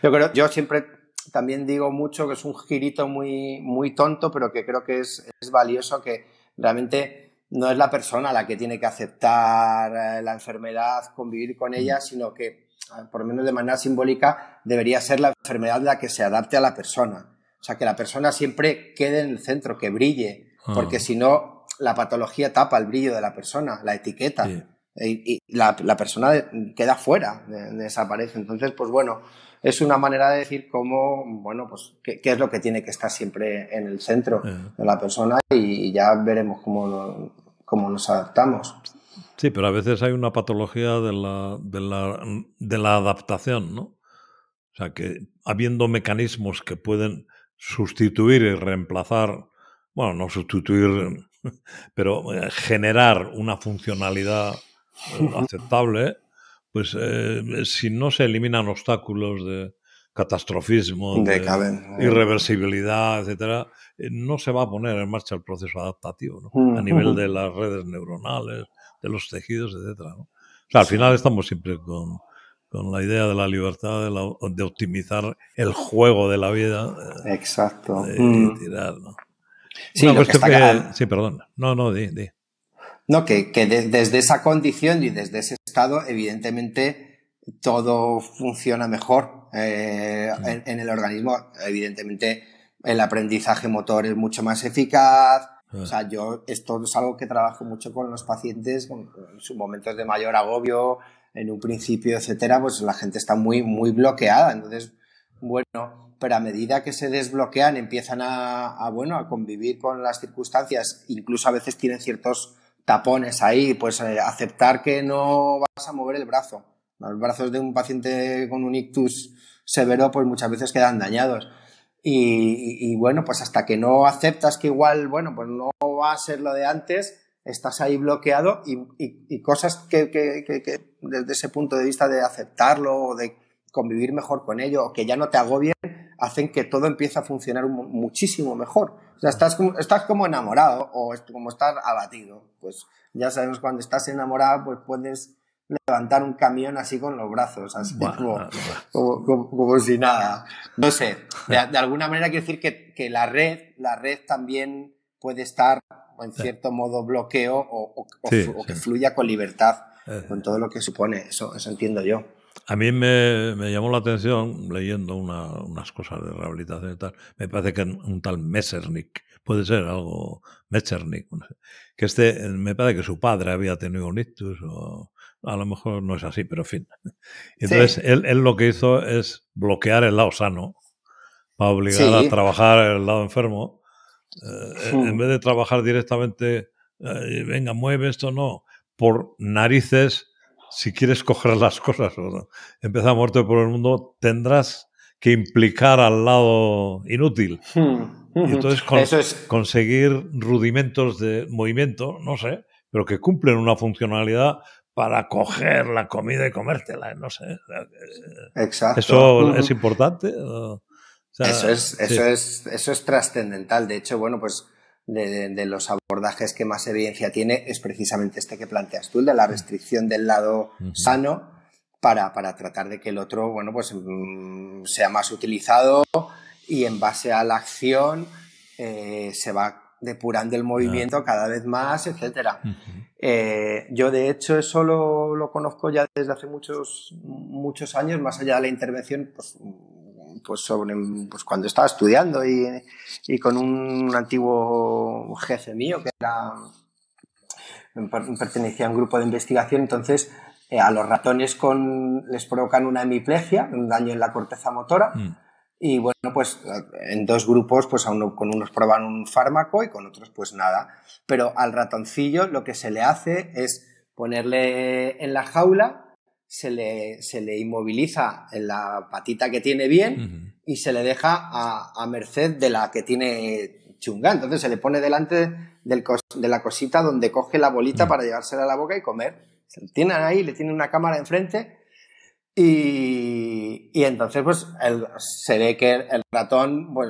B: Yo creo, yo siempre también digo mucho que es un girito muy, muy tonto, pero que creo que es, es valioso, que realmente no es la persona la que tiene que aceptar eh, la enfermedad, convivir con ella, mm. sino que, ah, por lo menos de manera simbólica, debería ser la enfermedad la que se adapte a la persona. O sea, que la persona siempre quede en el centro, que brille, porque ah. si no, la patología tapa el brillo de la persona, la etiqueta. Y, la, persona queda fuera, desaparece. Entonces, pues bueno, es una manera de decir cómo, bueno, pues qué, es lo que tiene que estar siempre en el centro de la persona y, ya veremos cómo, cómo nos adaptamos.
A: Sí, pero a veces hay una patología de la, de la, de la adaptación, ¿no? O sea, que habiendo mecanismos que pueden sustituir y reemplazar, bueno, no sustituir [laughs] pero eh, generar una funcionalidad eh, aceptable, pues eh, si no se eliminan obstáculos de catastrofismo, de, irreversibilidad, etcétera, no se va a poner en marcha el proceso adaptativo a nivel de las redes neuronales, de los tejidos, etcétera. O sea, al final estamos siempre con, con la idea de la libertad, de, optimizar el juego de la vida.
B: Exacto.
A: y tirar, ¿no? Sí, sí, perdón. No, no, di, di.
B: No, que, que desde esa condición y desde ese estado, evidentemente, todo funciona mejor eh, en, el organismo. Evidentemente, el aprendizaje motor es mucho más eficaz. O sea, yo, esto es algo que trabajo mucho con los pacientes, en sus momentos de mayor agobio, en un principio, etcétera, pues la gente está muy, muy bloqueada. Entonces, bueno, pero a medida que se desbloquean empiezan a, bueno, a convivir con las circunstancias, incluso a veces tienen ciertos tapones ahí, pues eh, aceptar que no vas a mover el brazo. Los brazos de un paciente con un ictus severo pues muchas veces quedan dañados. Y, bueno, pues hasta que no aceptas que igual, bueno, pues no va a ser lo de antes, estás ahí bloqueado y, cosas que, que, desde ese punto de vista de aceptarlo o de convivir mejor con ello o que ya no te agobien, hacen que todo empiece a funcionar muchísimo mejor. O sea, estás como, estás como enamorado o como estás abatido. Pues ya sabemos cuando estás enamorado, pues puedes levantar un camión así con los brazos, así como, como, si nada. No sé, de, alguna manera quiero decir que, que, la red, la red también puede estar en cierto modo bloqueo o, que fluya con libertad, con todo lo que supone, eso, eso entiendo yo.
A: A mí me, me, llamó la atención, leyendo una, unas cosas de rehabilitación y tal, me parece que un tal Messernick, puede ser algo Messernick, que este, me parece que su padre había tenido un ictus, o a lo mejor no es así, pero en fin. Entonces, él, él, lo que hizo es bloquear el lado sano, para obligar a trabajar el lado enfermo, eh, en vez de trabajar directamente, eh, venga, mueve esto, no, por narices si quieres coger las cosas o empezar muerto por el mundo, tendrás que implicar al lado inútil. Hmm. Y entonces [laughs] conseguir rudimentos de movimiento, no sé, pero que cumplen una funcionalidad para coger la comida y comértela, no sé.
B: Exacto.
A: ¿Eso es importante?
B: eso es, eso es, eso es trascendental. De hecho, bueno, pues de, los abordajes que más evidencia tiene es precisamente este que planteas tú, el de la restricción del lado sano para, para, tratar de que el otro, bueno, pues mm, sea más utilizado y en base a la acción eh, se va depurando el movimiento cada vez más, etcétera. Eh, yo de hecho eso lo, lo, conozco ya desde hace muchos, muchos años, más allá de la intervención, pues pues sobre pues cuando estaba estudiando y, y con un antiguo jefe mío que era pertenecía a un grupo de investigación, entonces eh, a los ratones con, les provocan una hemiplegia, un daño en la corteza motora. Mm. Y bueno, pues en dos grupos, pues uno, con unos proban un fármaco y con otros pues nada. Pero al ratoncillo lo que se le hace es ponerle en la jaula, se le, se le inmoviliza en la patita que tiene bien y se le deja a, a, merced de la que tiene chunga. Entonces se le pone delante del de la cosita donde coge la bolita para llevársela a la boca y comer. Se tienen ahí, le tienen una cámara enfrente y, y entonces pues se ve que el ratón, pues,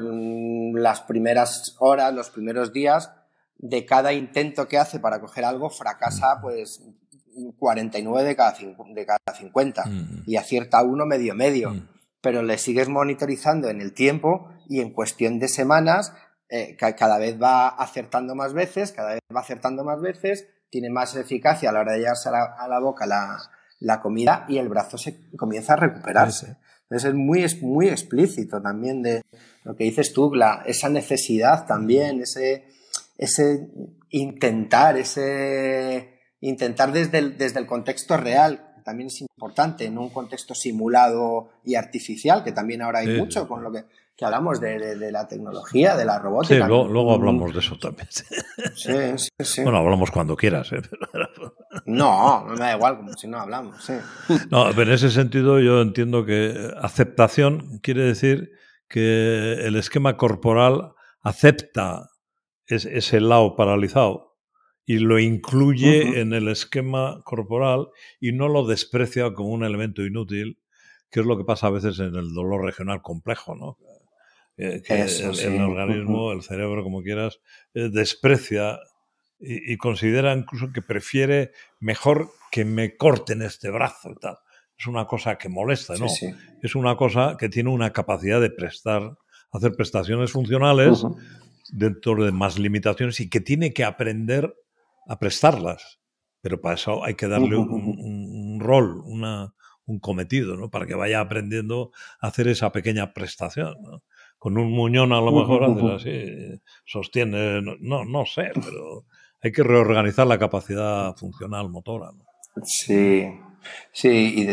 B: las primeras horas, los primeros días de cada intento que hace para coger algo fracasa pues 49 de cada, de cada 50 mm. y acierta uno medio medio. Mm. Pero le sigues monitorizando en el tiempo y en cuestión de semanas eh, cada vez va acertando más veces, cada vez va acertando más veces tiene más eficacia a la hora de llevarse a la, boca la, comida y el brazo se comienza a recuperarse. Entonces es muy, es muy explícito también de lo que dices tú, esa necesidad también, ese, ese intentar, ese intentar desde el, desde el contexto real, que también es importante, en un contexto simulado y artificial, que también ahora hay mucho con lo que que hablamos de, la tecnología, de la robótica.
A: Sí, luego, hablamos de eso también. Sí, sí, sí. Bueno, hablamos cuando quieras. ¿eh?
B: No, me da igual, como si no hablamos. Sí.
A: No, pero en ese sentido yo entiendo que aceptación quiere decir que el esquema corporal acepta ese lado paralizado y lo incluye en el esquema corporal y no lo desprecia como un elemento inútil, que es lo que pasa a veces en el dolor regional complejo, ¿no? que, el, organismo, el cerebro, como quieras, eh, desprecia y, considera incluso que prefiere mejor que me corten este brazo y tal. Es una cosa que molesta, ¿no? Es una cosa que tiene una capacidad de prestar, hacer prestaciones funcionales dentro de más limitaciones y que tiene que aprender a prestarlas. Pero para eso hay que darle un, rol, una, un cometido, ¿no? Para que vaya aprendiendo a hacer esa pequeña prestación, ¿no? con un muñón a lo mejor haces así, sostiene, no, no sé, pero hay que reorganizar la capacidad funcional motora.
B: Sí, sí,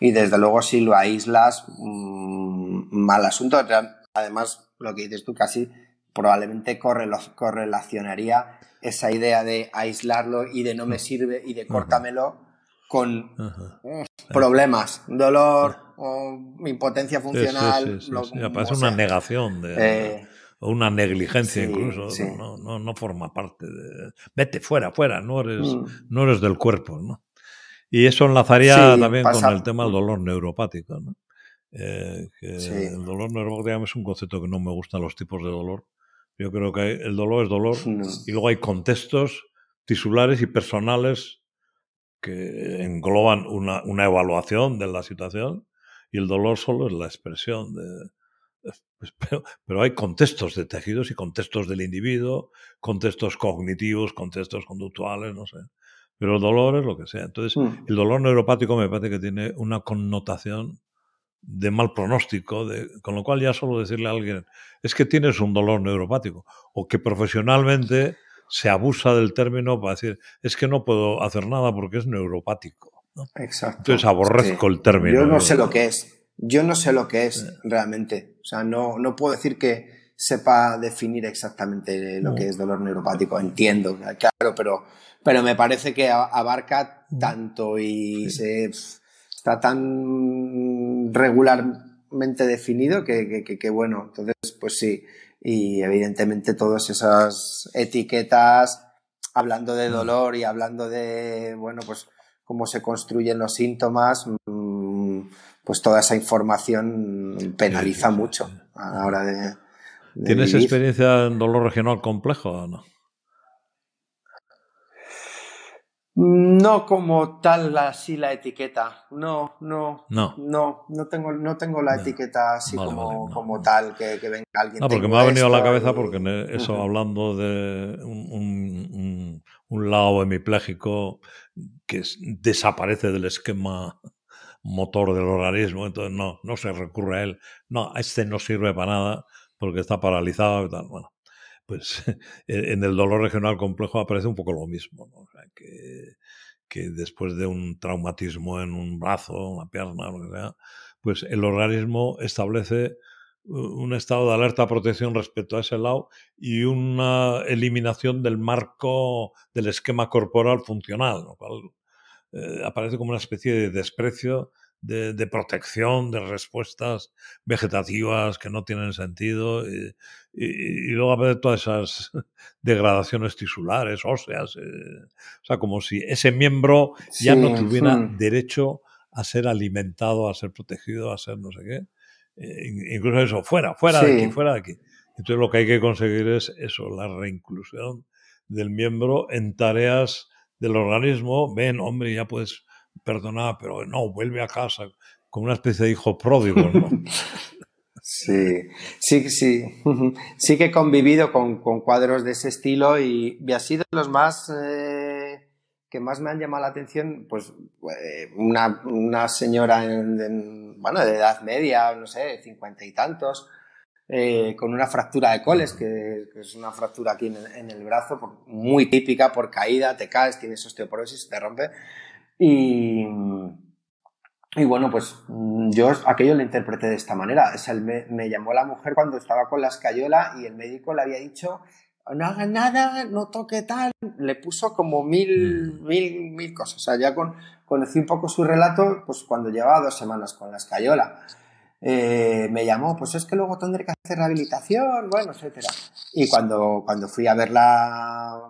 B: y, desde luego si lo aíslas, mm, mal asunto. Además, lo que dices tú casi probablemente correlacionaría esa idea de aislarlo y de no me sirve y de córtamelo con problemas, dolor o impotencia funcional.
A: Sí, parece una negación de, eh, o una negligencia incluso. No, no, forma parte de. Vete fuera, fuera, no eres, mm. no eres del cuerpo. ¿no? Y eso enlazaría también con el tema del dolor neuropático. ¿no? Eh, el dolor neuropático es un concepto que no me gustan los tipos de dolor. Yo creo que el dolor es dolor y luego hay contextos tisulares y personales que engloban una, una, evaluación de la situación y el dolor solo es la expresión de... Pues, [laughs] pero, hay contextos de tejidos y contextos del individuo, contextos cognitivos, contextos conductuales, no sé. Pero el dolor es lo que sea. Entonces, mm. el dolor neuropático me parece que tiene una connotación de mal pronóstico, de, con lo cual ya solo decirle a alguien, es que tienes un dolor neuropático, o que profesionalmente se abusa del término para decir, es que no puedo hacer nada porque es neuropático.
B: Exacto.
A: Entonces aborrezco el término.
B: Yo no sé lo que es. Yo no sé lo que es realmente. O sea, no, no puedo decir que sepa definir exactamente lo que es dolor neuropático. Entiendo, claro, pero, pero me parece que abarca tanto y se, está tan regularmente definido que, que, que, bueno, entonces pues sí, y evidentemente todas esas etiquetas hablando de dolor y hablando de, bueno, pues cómo se construyen los síntomas, mm, pues toda esa información penaliza mucho a la hora de...
A: ¿Tienes experiencia en dolor regional complejo o no?
B: No como tal así la etiqueta. No, no. No. No, no tengo, no tengo la etiqueta así como, como tal que, que, venga alguien.
A: No, porque me ha venido a la cabeza porque eso hablando de un, un, lado hemipléjico que desaparece del esquema motor del organismo, entonces no, no se recurre a él. No, este no sirve para nada porque está paralizado y tal. Bueno. Pues [laughs] en el dolor regional complejo aparece un poco lo mismo, ¿no? que después de un traumatismo en un brazo, una pierna, lo que sea, pues el organismo establece un estado de alerta protección respecto a ese lado y una eliminación del marco del esquema corporal funcional, lo cual eh, aparece como una especie de desprecio de, protección, de respuestas vegetativas que no tienen sentido y, luego aparecen todas esas [laughs] degradaciones tisulares, óseas, eh, o sea, como si ese miembro ya no tuviera derecho a ser alimentado, a ser protegido, a ser no sé qué. Eh, incluso eso, fuera, fuera de aquí, fuera de aquí. Entonces lo que hay que conseguir es eso, la reinclusión del miembro en tareas del organismo. Ven, hombre, ya puedes perdonar, pero no, vuelve a casa con una especie de hijo pródigo. [laughs]
B: Sí, sí, sí. [laughs] Sí que he convivido con, cuadros de ese estilo y, ha sido los más eh, que más me han llamado la atención, pues eh, una, señora bueno, de edad media, no sé, cincuenta y tantos, eh, con una fractura de coles, que, es una fractura aquí en el, brazo, muy típica por caída, te caes, tienes osteoporosis, te rompe. Y, y bueno, pues yo aquello lo interpreté de esta manera. me, llamó la mujer cuando estaba con la escayola y el médico le había dicho no haga nada, no toque tal. Le puso como mil, mm. mil, mil cosas. O sea, ya con, conocí un poco su relato, pues cuando llevaba dos semanas con la escayola. Eh, me llamó, pues es que luego tendré que hacer rehabilitación, bueno, etcétera. Y cuando, cuando fui a verla,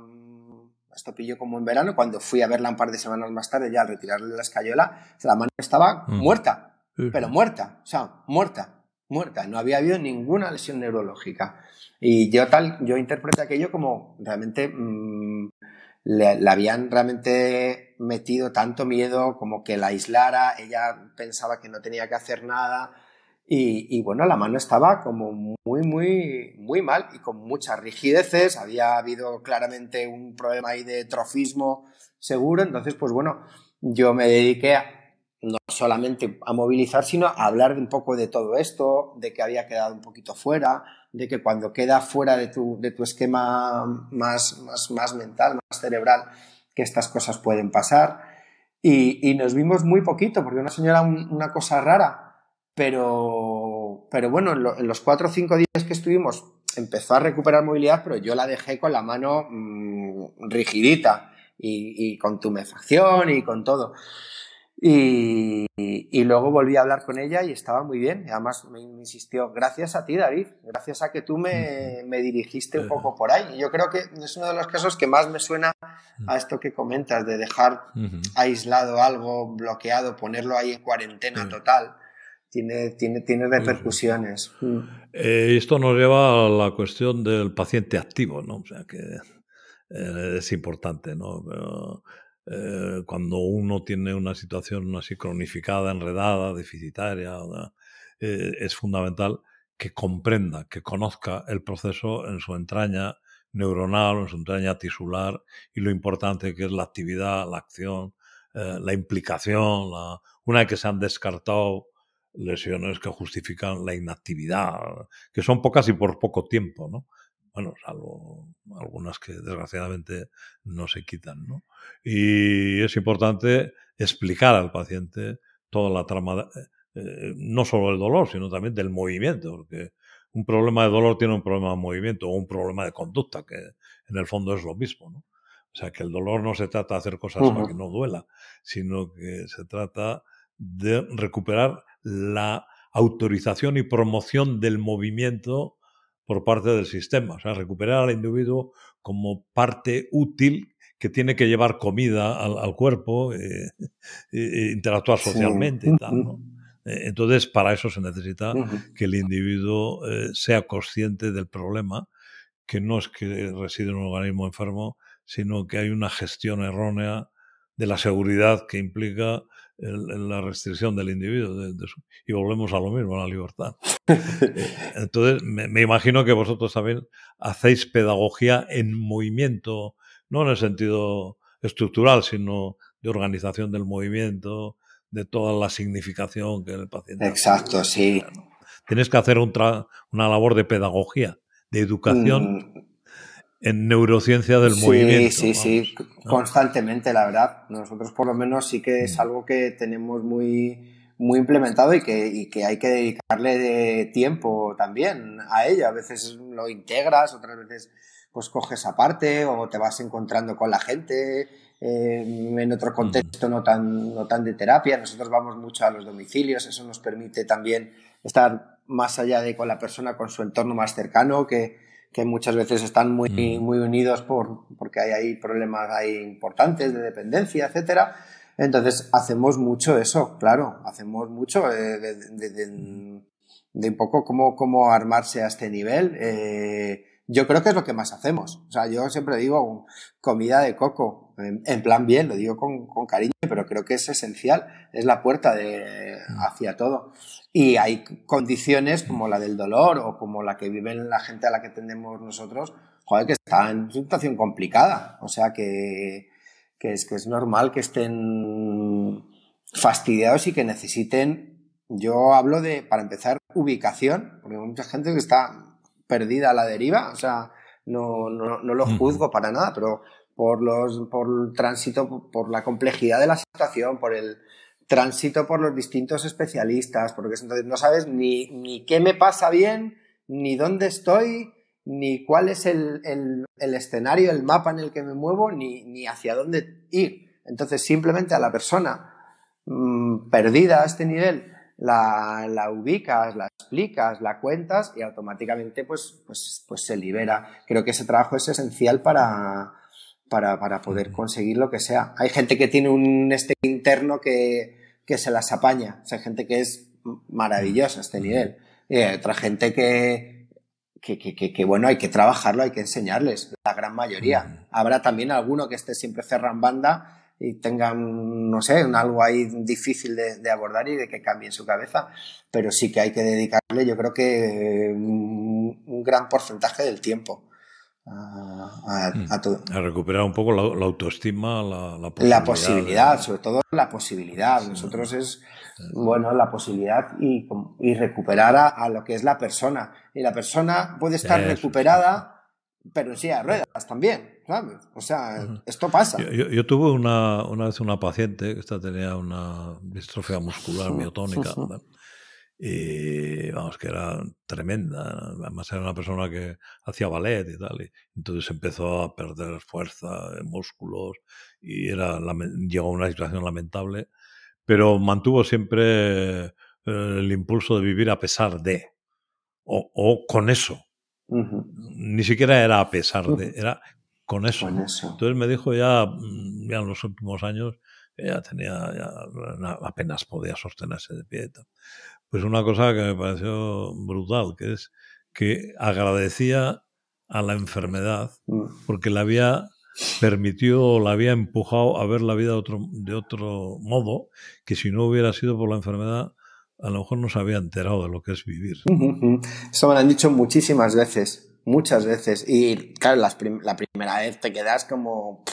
B: esto pilló como en verano, cuando fui a verla un par de semanas más tarde, ya al retirarle la escayola, la mano estaba mm. muerta, pero muerta, o sea, muerta, muerta. No había habido ninguna lesión neurológica. Y yo tal, yo interpreté aquello como realmente mm, le, habían realmente metido tanto miedo como que la aislara, ella pensaba que no tenía que hacer nada. Y, bueno, la mano estaba como muy, muy, muy mal y con muchas rigideces. Había habido claramente un problema ahí de trofismo seguro. Entonces, pues bueno, yo me dediqué a, no solamente a movilizar, sino a hablar un poco de todo esto, de que había quedado un poquito fuera, de que cuando queda fuera de tu, de tu esquema más, más, más, mental, más cerebral, que estas cosas pueden pasar. Y, y nos vimos muy poquito, porque una señora, una cosa rara, pero, pero bueno, en, los cuatro o cinco días que estuvimos empezó a recuperar movilidad, pero yo la dejé con la mano mm, rigidita y, y con tumefacción y con todo. Y, luego volví a hablar con ella y estaba muy bien. Además me, insistió, gracias a ti David, gracias a que tú me, dirigiste un poco por ahí. Yo creo que es uno de los casos que más me suena a esto que comentas, de dejar aislado algo, bloqueado, ponerlo ahí en cuarentena total. Tiene, tiene, tiene repercusiones. Mm.
A: Eh, esto nos lleva a la cuestión del paciente activo, ¿no? O sea que eh, es importante, ¿no? Eh, cuando uno tiene una situación así cronificada, enredada, deficitaria, eh, es fundamental que comprenda, que conozca el proceso en su entraña neuronal, en su entraña tisular y lo importante que es la actividad, la acción, eh, la implicación, la, una vez que se han descartado lesiones que justifican la inactividad, que son pocas y por poco tiempo, ¿no? bueno, salvo algunas que desgraciadamente no se quitan, ¿no? Y es importante explicar al paciente toda la trama, eh, no solo del dolor, sino también del movimiento, porque un problema de dolor tiene un problema de movimiento o un problema de conducta, que en el fondo es lo mismo, ¿no? O sea, que el dolor no se trata de hacer cosas para que no duela, sino que se trata de recuperar la autorización y promoción del movimiento por parte del sistema. O sea, recuperar al individuo como parte útil que tiene que llevar comida al, cuerpo, eh, [laughs] e interactuar socialmente y tal. ¿no? Eh, entonces, para eso se necesita que el individuo eh, sea consciente del problema, que no es que reside en un organismo enfermo, sino que hay una gestión errónea de la seguridad que implica la restricción del individuo. y volvemos a lo mismo, a la libertad. [laughs] Entonces, me, imagino que vosotros también hacéis pedagogía en movimiento, no en el sentido estructural, sino de organización del movimiento, de toda la significación que el paciente.
B: Exacto, sí.
A: Tienes que hacer una labor de pedagogía, de educación.
B: Mm,
A: en neurociencia del movimiento.
B: Sí, sí, sí, constantemente, la verdad. Nosotros por lo menos sí que es algo que tenemos muy, muy implementado y que, y que hay que dedicarle tiempo también a ello. A veces lo integras, otras veces pues coges aparte o te vas encontrando con la gente eh, en otro contexto no tan, no tan de terapia. Nosotros vamos mucho a los domicilios, eso nos permite también estar más allá de con la persona, con su entorno más cercano, que, que muchas veces están muy, muy unidos por, porque hay, hay problemas hay importantes de dependencia, etcétera. Entonces hacemos mucho eso, claro, hacemos mucho de, de, de, de un poco cómo, cómo armarse a este nivel. Eh, yo creo que es lo que más hacemos. O sea, yo siempre digo comida de coco, en, plan bien, lo digo con, con, cariño, pero creo que es esencial, es la puerta de, hacia todo. Y hay condiciones como la del dolor o como la que vive la gente a la que tendemos nosotros, joder, que está en situación complicada. O sea, que, que es, que es normal que estén fastidiados y que necesiten, yo hablo de, para empezar, ubicación, porque hay mucha gente que está perdida a la deriva, o sea, no, no, no lo juzgo para nada, pero por, los, por el tránsito, por la complejidad de la situación, por el tránsito por los distintos especialistas, porque entonces no sabes ni, ni qué me pasa bien, ni dónde estoy, ni cuál es el, el, el, escenario, el mapa en el que me muevo, ni, ni hacia dónde ir. Entonces, simplemente a la persona mmm, perdida a este nivel, la, la, ubicas, la explicas, la cuentas y automáticamente pues, pues, pues se libera. Creo que ese trabajo es esencial para, para, para poder conseguir lo que sea. Hay gente que tiene un este interno que, que se las apaña. O sea, hay gente que es maravillosa a este nivel. Y hay otra gente que, que, que, que, bueno, hay que trabajarlo, hay que enseñarles, la gran mayoría. Habrá también alguno que esté siempre cerrado en banda y tengan, no sé, algo ahí difícil de, abordar y de que cambie su cabeza, pero sí que hay que dedicarle, yo creo que un, gran porcentaje del tiempo. A,
A: a, todo. a, recuperar un poco la, autoestima, la,
B: la, posibilidad. La posibilidad, sobre todo la posibilidad. Nosotros es, bueno, la posibilidad y, y recuperar a, lo que es la persona. Y la persona puede estar recuperada, pero en silla de ruedas también. O sea, esto pasa.
A: Yo, tuve una, una, vez una paciente que esta tenía una distrofia muscular [laughs] miotónica. [laughs] y vamos, que era tremenda. Además, era una persona que hacía ballet y tal. Y entonces empezó a perder fuerza, músculos y era, llegó a una situación lamentable. Pero mantuvo siempre eh, el impulso de vivir a pesar de, o, o con eso. Ni siquiera era a pesar de, [laughs] era con eso. Entonces me dijo ya, mm, ya en los últimos años, ya tenía, ya apenas podía sostenerse de pie. Pues una cosa que me pareció brutal, que es que agradecía a la enfermedad mm. porque la había permitió o la había empujado a ver la vida de otro, de otro modo, que si no hubiera sido por la enfermedad, a lo mejor no se había enterado de lo que es vivir.
B: Eso me lo han dicho muchísimas veces muchas veces. Y claro, la primera vez te quedas como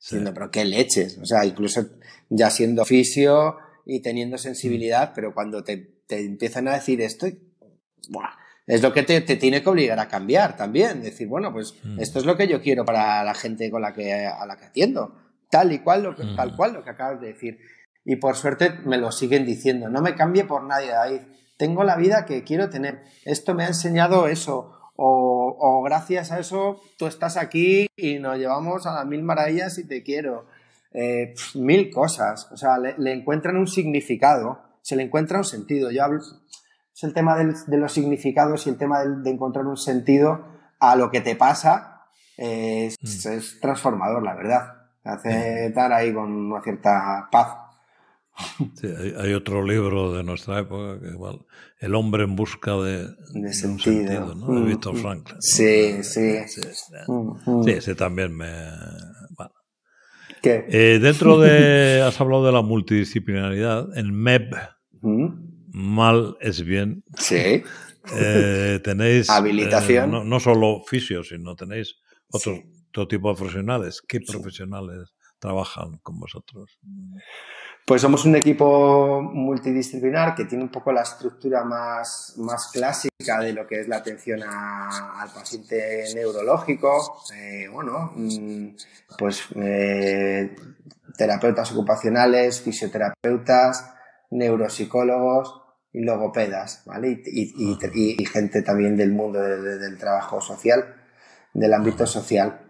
B: diciendo, pero qué leches. O sea, incluso ya siendo fisio y teniendo sensibilidad, pero cuando te, te empiezan a decir esto, es lo que te, te, tiene que obligar a cambiar también. Decir, bueno, pues mm. esto es lo que yo quiero para la gente con la que, a la que atiendo. Tal y cual, lo que, tal mm. cual lo que acabas de decir. Y por suerte me lo siguen diciendo. No me cambie por nadie, ahí Tengo la vida que quiero tener. Esto me ha enseñado eso o, gracias a eso tú estás aquí y nos llevamos a las mil maravillas y te quiero. Eh, mil cosas, o sea, le, encuentran un significado, se le encuentra un sentido. Yo hablo, es el tema de los significados y el tema de, encontrar un sentido a lo que te pasa, es, mm. es transformador, la verdad. Hace estar ahí con una cierta paz.
A: Sí, hay, otro libro de nuestra época que igual El hombre en busca de, sentido, ¿no? de Víctor mm, Franklin.
B: Sí, sí.
A: Sí, ese también me. Bueno. ¿Qué? Eh, dentro de. [laughs] Has hablado de la multidisciplinaridad. En MEB, mal es bien.
B: Sí.
A: Eh, [laughs] tenéis.
B: Eh, Habilitación.
A: no, no, solo fisios, sino tenéis otro, otro tipo de profesionales. ¿Qué profesionales trabajan con vosotros?
B: Pues somos un equipo multidisciplinar que tiene un poco la estructura más, más clásica de lo que es la atención al paciente neurológico. Eh, bueno, mm, pues eh, terapeutas ocupacionales, fisioterapeutas, neuropsicólogos y logopedas, ¿vale? Y, gente también del mundo del trabajo social, del ámbito social.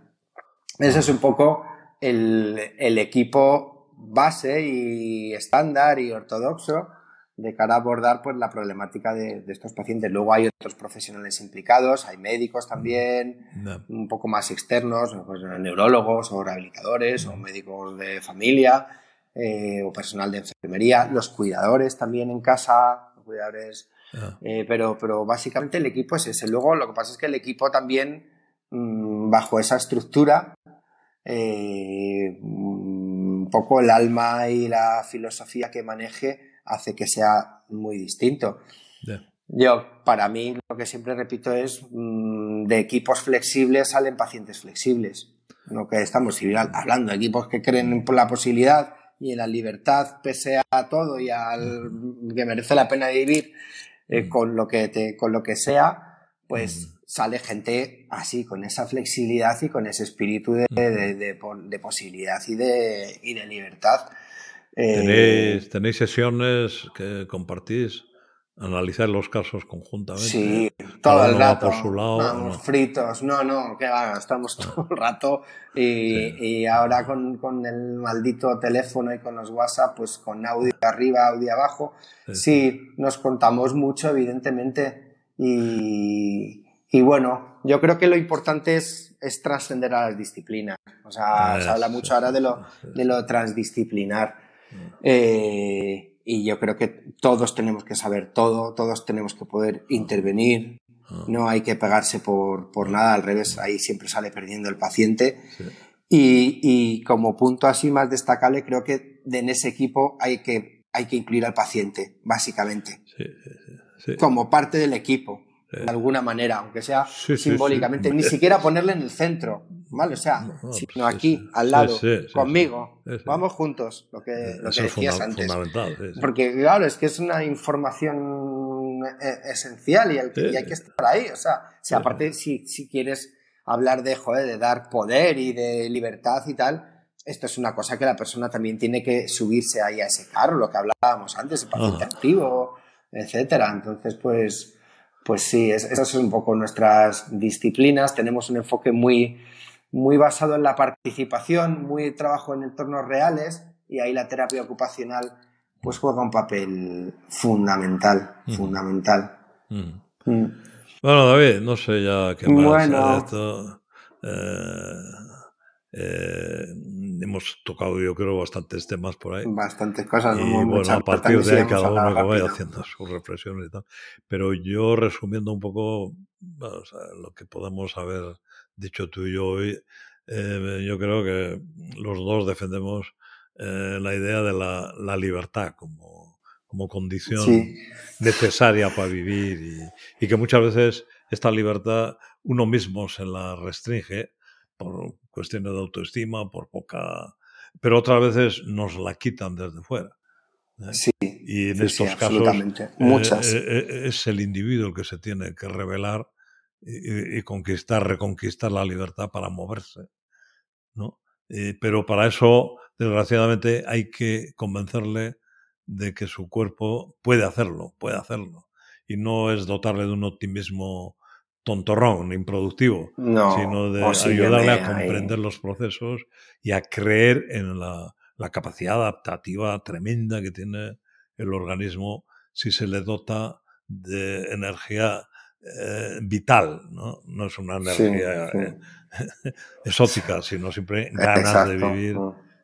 B: Ese es un poco el, el equipo base y estándar y ortodoxo de cara a abordar pues, la problemática de, estos pacientes. Luego hay otros profesionales implicados, hay médicos también, un poco más externos, pues, neurólogos o rehabilitadores o médicos de familia eh, o personal de enfermería, los cuidadores también en casa, cuidadores, ah. eh, pero, pero básicamente el equipo es ese. Luego lo que pasa es que el equipo también, mm, bajo esa estructura, eh, poco el alma y la filosofía que maneje hace que sea muy distinto. Yo, para mí, lo que siempre repito es, mm, de equipos flexibles salen pacientes flexibles. Lo que estamos hablando, equipos que creen en la posibilidad y en la libertad, pese a todo y al que merece la pena vivir eh, con, lo que te, con lo que sea, pues sale gente así, con esa flexibilidad y con ese espíritu de, de, posibilidad y de, y de libertad.
A: Eh, ¿Tenéis, sesiones que compartís? Analizar los casos conjuntamente.
B: Sí, todo el rato. Por su lado, fritos. No, no, que va, estamos todo el rato. Y, y ahora con, con, el maldito teléfono y con los WhatsApp, pues con audio arriba, audio abajo. sí nos contamos mucho, evidentemente. Y, y bueno, yo creo que lo importante es, es trascender a las disciplinas. O sea, ah, se habla mucho ahora de lo, de lo transdisciplinar. Eh, y yo creo que todos tenemos que saber todo, todos tenemos que poder intervenir. Ah. No hay que pegarse por, por nada, al revés, ahí siempre sale perdiendo el paciente. Y, y, como punto así más destacable, creo que en ese equipo hay que, hay que incluir al paciente, básicamente. Como parte del equipo de alguna manera, aunque sea simbólicamente, ni siquiera ponerle en el centro, ¿vale? O sea, sino aquí, al lado, conmigo, vamos juntos, lo que, lo que decías antes. Porque claro, es que es una información eh, esencial y, hay que estar ahí, o sea, si aparte si, si quieres hablar de, joder, de dar poder y de libertad y tal, esto es una cosa que la persona también tiene que subirse ahí a ese carro, lo que hablábamos antes, el paciente activo, etcétera. Entonces, pues, pues sí, esas son un poco nuestras disciplinas. Tenemos un enfoque muy, muy basado en la participación, muy trabajo en entornos reales y ahí la terapia ocupacional pues juega un papel fundamental, fundamental.
A: Mm. Bueno, David, no sé ya qué más bueno. esto. Eh, eh, hemos tocado, yo creo, bastantes temas por ahí.
B: Bastantes cosas.
A: Y bueno, a partir de ahí cada uno que vaya haciendo sus reflexiones y tal. Pero yo, resumiendo un poco lo que podemos haber dicho tú y yo hoy, eh, yo creo que los dos defendemos eh, la idea de la, la libertad como, como condición necesaria para vivir y, y que muchas veces esta libertad uno mismo se la restringe por cuestiones de autoestima, por poca... Pero otras veces nos la quitan desde fuera.
B: ¿eh? Sí.
A: Y en estos casos eh,
B: Muchas.
A: Eh, es el individuo el que se tiene que revelar y, conquistar, reconquistar la libertad para moverse. ¿no? pero para eso, desgraciadamente, hay que convencerle de que su cuerpo puede hacerlo, puede hacerlo. Y no es dotarle de un optimismo tontorrón, improductivo, sino de ayudarle a comprender los procesos y a creer en la, capacidad adaptativa tremenda que tiene el organismo si se le dota de energía eh, vital, ¿no? No es una energía eh, [laughs] exótica, sino siempre ganas de vivir.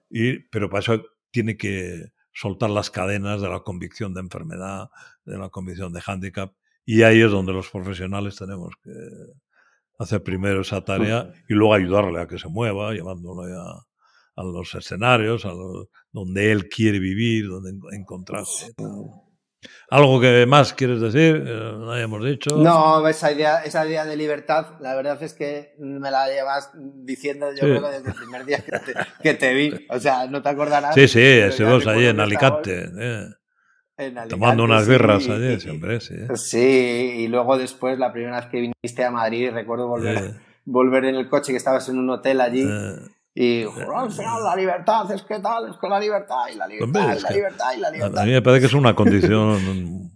A: Y, pero para eso tiene que soltar las cadenas de la convicción de enfermedad, de la convicción de hándicap y ahí es donde los profesionales tenemos que hacer primero esa tarea y luego ayudarle a que se mueva, llevándole a, los escenarios, a donde él quiere vivir, donde encontrarse. ¿Algo que más quieres decir? Eh, no hayamos dicho.
B: No, esa idea, esa idea de libertad, la verdad es que me la llevas diciendo yo creo desde el primer día que te, vi. O sea, no te acordarás.
A: Sí, sí, estuvimos allí en Alicante. Eh. Tomando unas birras allí, siempre, sí.
B: Sí, y luego después, la primera vez que viniste a Madrid, recuerdo volver, volver en el coche, que estabas en un hotel allí. Y la libertad es que tal, es con la libertad y la libertad, y la libertad y la libertad.
A: A mí me parece que es una condición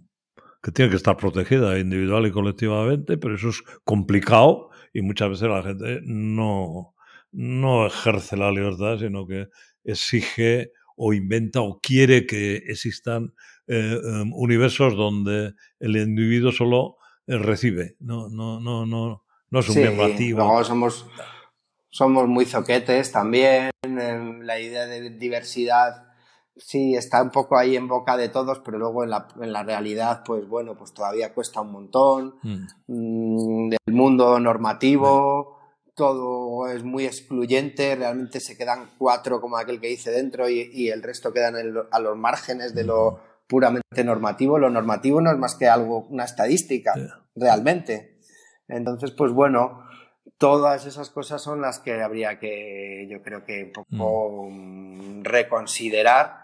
A: que tiene que estar protegida individual y colectivamente, pero eso es complicado y muchas veces la gente no, no ejerce la libertad, sino que exige o inventa o quiere que existan eh, em, universos donde el individuo solo eh, recibe, no, no, no, no, no es un sí, activo.
B: somos somos muy zoquetes también, la idea de diversidad sí está un poco ahí en boca de todos, pero luego en la, en la realidad, pues bueno, pues todavía cuesta un montón. Mm. Mm, del mundo normativo, todo es muy excluyente, realmente se quedan cuatro como aquel que dice dentro y, el resto quedan a los márgenes de lo puramente normativo. Lo normativo no es más que algo, una estadística, realmente. Entonces, pues bueno, todas esas cosas son las que habría que, yo creo que un poco mm. reconsiderar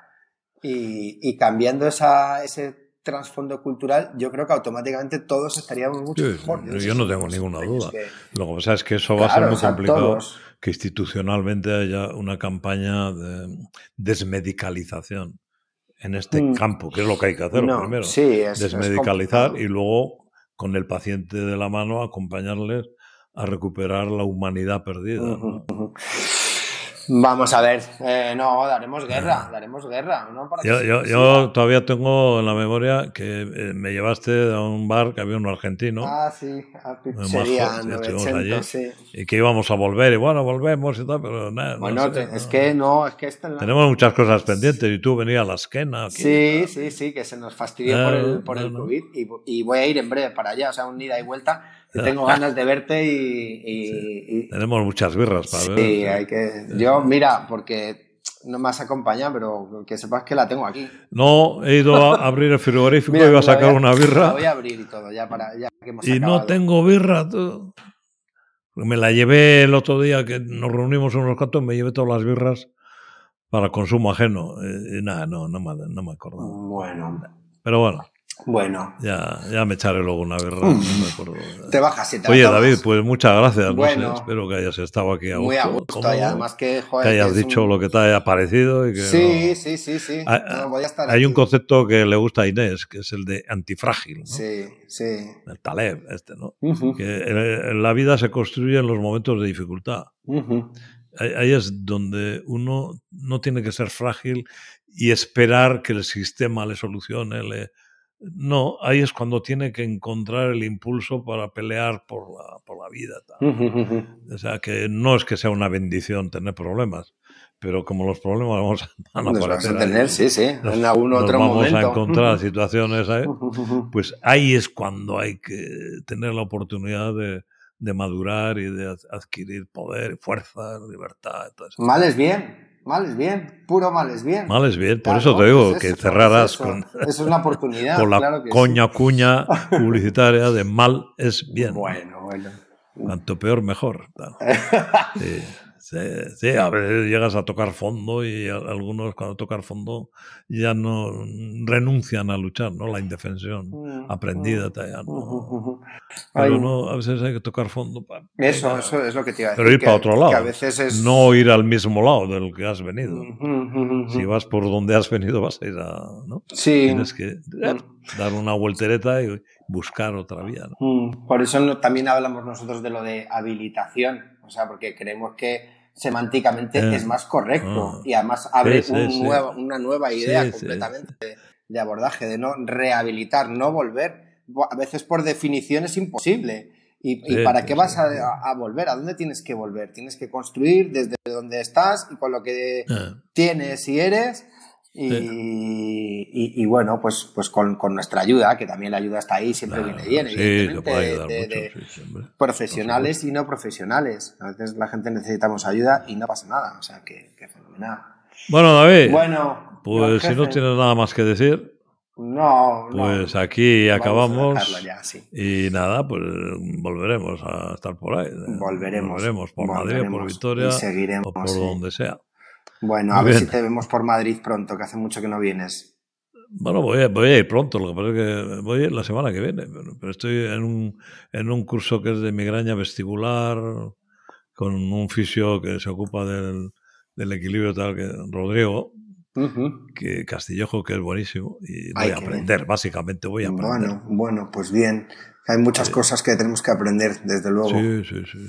B: y, cambiando esa, ese trasfondo cultural, yo creo que automáticamente todos estaríamos mucho mejor.
A: Yo, no tengo ninguna duda. Lo que pasa es que eso va a ser muy complicado, que institucionalmente haya una campaña de desmedicalización en este mm. campo, que es lo que hay que hacer primero. Desmedicalizar y luego con el paciente de la mano acompañarles a recuperar la humanidad perdida.
B: Vamos a ver, eh, no, daremos guerra, [laughs] daremos guerra. ¿no?
A: yo, todavía tengo en la memoria que eh, me llevaste a un bar que había un argentino.
B: Ah, sí, a pizzería,
A: allí, Y que íbamos a volver, y bueno, volvemos y tal, pero nada.
B: Bueno, es que no, es que
A: Tenemos muchas cosas pendientes y tú venías a la esquena.
B: sí, sí, sí, que se nos fastidió por el, por el COVID y, y, voy a ir en breve para allá, o sea, un ida y vuelta tengo [laughs] ganas de verte y,
A: Tenemos muchas birras para ver.
B: Sí, hay que... Yo, mira, porque no me has acompañado, pero que sepas que la tengo aquí.
A: No, he ido a [laughs] abrir el frigorífico y iba a sacar una birra.
B: La voy a abrir y todo, ya para ya que hemos
A: Y no tengo birra. Me la llevé el otro día que nos reunimos unos cuantos, me llevé todas las birras para consumo ajeno. Y nada, no, no me, no me acordaba.
B: Bueno.
A: Pero bueno.
B: Bueno.
A: Ya, ya me echaré luego una guerra. No me acuerdo.
B: Te bajas y te
A: Oye, David, pues muchas gracias. Bueno, espero que hayas estado aquí a gusto.
B: Muy a gusto. además que, joder,
A: que hayas dicho lo que te haya parecido. Y que,
B: sí, sí, sí, sí,
A: Hay, voy a estar hay un concepto que le gusta a Inés, que es el de antifrágil. ¿no?
B: Sí, sí.
A: El Taleb, este, ¿no? Que la vida se construye en los momentos de dificultad. Ahí es donde uno no tiene que ser frágil y esperar que el sistema le solucione, le no, ahí es cuando tiene que encontrar el impulso para pelear por la, por la vida. O sea, que no es que sea una bendición tener problemas, pero como los problemas vamos, van a aparecer.
B: a tener, sí, sí, en algún otro
A: vamos
B: momento.
A: a encontrar situaciones ahí, pues ahí es cuando hay que tener la oportunidad de, de madurar y de adquirir poder, fuerza, libertad.
B: Mal es bien. Mal es bien, puro mal es bien.
A: Mal es bien, por eso te digo que cerraras con. [laughs]
B: Es una oportunidad. [laughs]
A: con la coña cuña [laughs] publicitaria de mal es bien.
B: Bueno, bueno.
A: Cuanto peor, mejor. Sí. Sí, a veces llegas a tocar fondo y algunos cuando tocan fondo ya no renuncian a luchar, ¿no? La indefensión mm, aprendida. Mm. ¿no? Pero no, a veces hay que tocar fondo. Para,
B: eso, eso es lo que te iba a
A: decir. Pero ir para otro lado.
B: a veces es...
A: No ir al mismo lado del que has venido. Si vas por donde has venido, vas a ir a. ¿no?
B: Sí.
A: Tienes que mm. dar una vueltereta y buscar otra vía.
B: Por eso también hablamos nosotros de lo de habilitación. O sea, porque creemos que semánticamente eh, es más correcto ah. y además abre una nueva idea completamente de, abordaje, de no rehabilitar, no volver. A veces por definición es imposible. ¿Y, para qué vas a, volver? ¿A dónde tienes que volver? Tienes que construir desde donde estás y con lo que ah. tienes y eres y, bueno, pues, pues con, nuestra ayuda, que también la ayuda está ahí, siempre viene bien, de, profesionales y no profesionales. A veces la gente necesitamos ayuda y no pasa nada, o sea, que, fenomenal.
A: Bueno, David,
B: bueno,
A: pues si no tienes nada más que decir.
B: No,
A: Pues aquí acabamos. Y nada, pues volveremos a estar por ahí.
B: Volveremos.
A: Volveremos por Madrid, por Vitoria. o por donde sea.
B: Bueno, a ver si te vemos por Madrid pronto, que hace mucho que no vienes.
A: Bueno, voy a, voy a, ir pronto, lo que pasa es que voy a ir la semana que viene, pero, estoy en un, en un curso que es de migraña vestibular, con un fisio que se ocupa del, del equilibrio tal, que Rodrigo, que Castillejo, que es buenísimo, y voy a aprender, básicamente voy a aprender.
B: Bueno, bueno, pues bien. Hay muchas cosas que tenemos que aprender, desde luego.
A: Sí, sí, sí.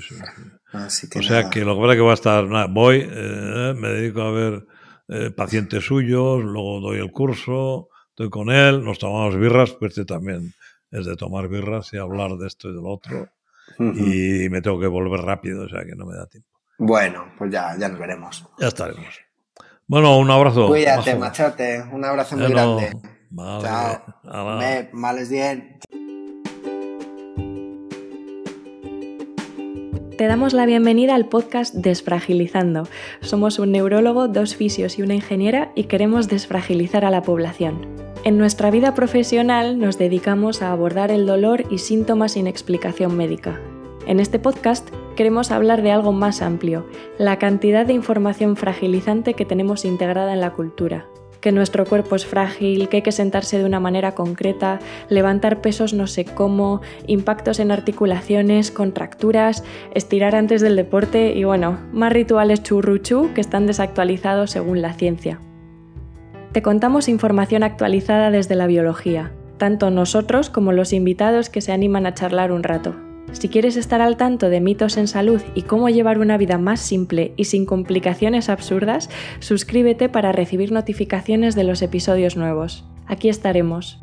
A: sí, o sea que lo que pasa es que voy a estar, nada, voy, eh, me dedico a ver eh, pacientes suyos, luego doy el curso, estoy con él, nos tomamos birras, pues este también es de tomar birras y hablar de esto y de lo otro. Y me tengo que volver rápido, o sea que no me da tiempo.
B: Bueno, pues ya, ya nos veremos.
A: Ya estaremos. Bueno, un abrazo.
B: Cuídate, machote. Un abrazo muy grande. Chao. Me, males bien.
C: Te damos la bienvenida al podcast Desfragilizando. Somos un neurólogo, dos fisios y una ingeniera y queremos desfragilizar a la población. En nuestra vida profesional nos dedicamos a abordar el dolor y síntomas sin explicación médica. En este podcast queremos hablar de algo más amplio, la cantidad de información fragilizante que tenemos integrada en la cultura. Que nuestro cuerpo es frágil, que hay que sentarse de una manera concreta, levantar pesos no sé cómo, impactos en articulaciones, contracturas, estirar antes del deporte y bueno, más rituales churruchú que están desactualizados según la ciencia. Te contamos información actualizada desde la biología, tanto nosotros como los invitados que se animan a charlar un rato. Si quieres estar al tanto de mitos en salud y cómo llevar una vida más simple y sin complicaciones absurdas, suscríbete para recibir notificaciones de los episodios nuevos. Aquí estaremos.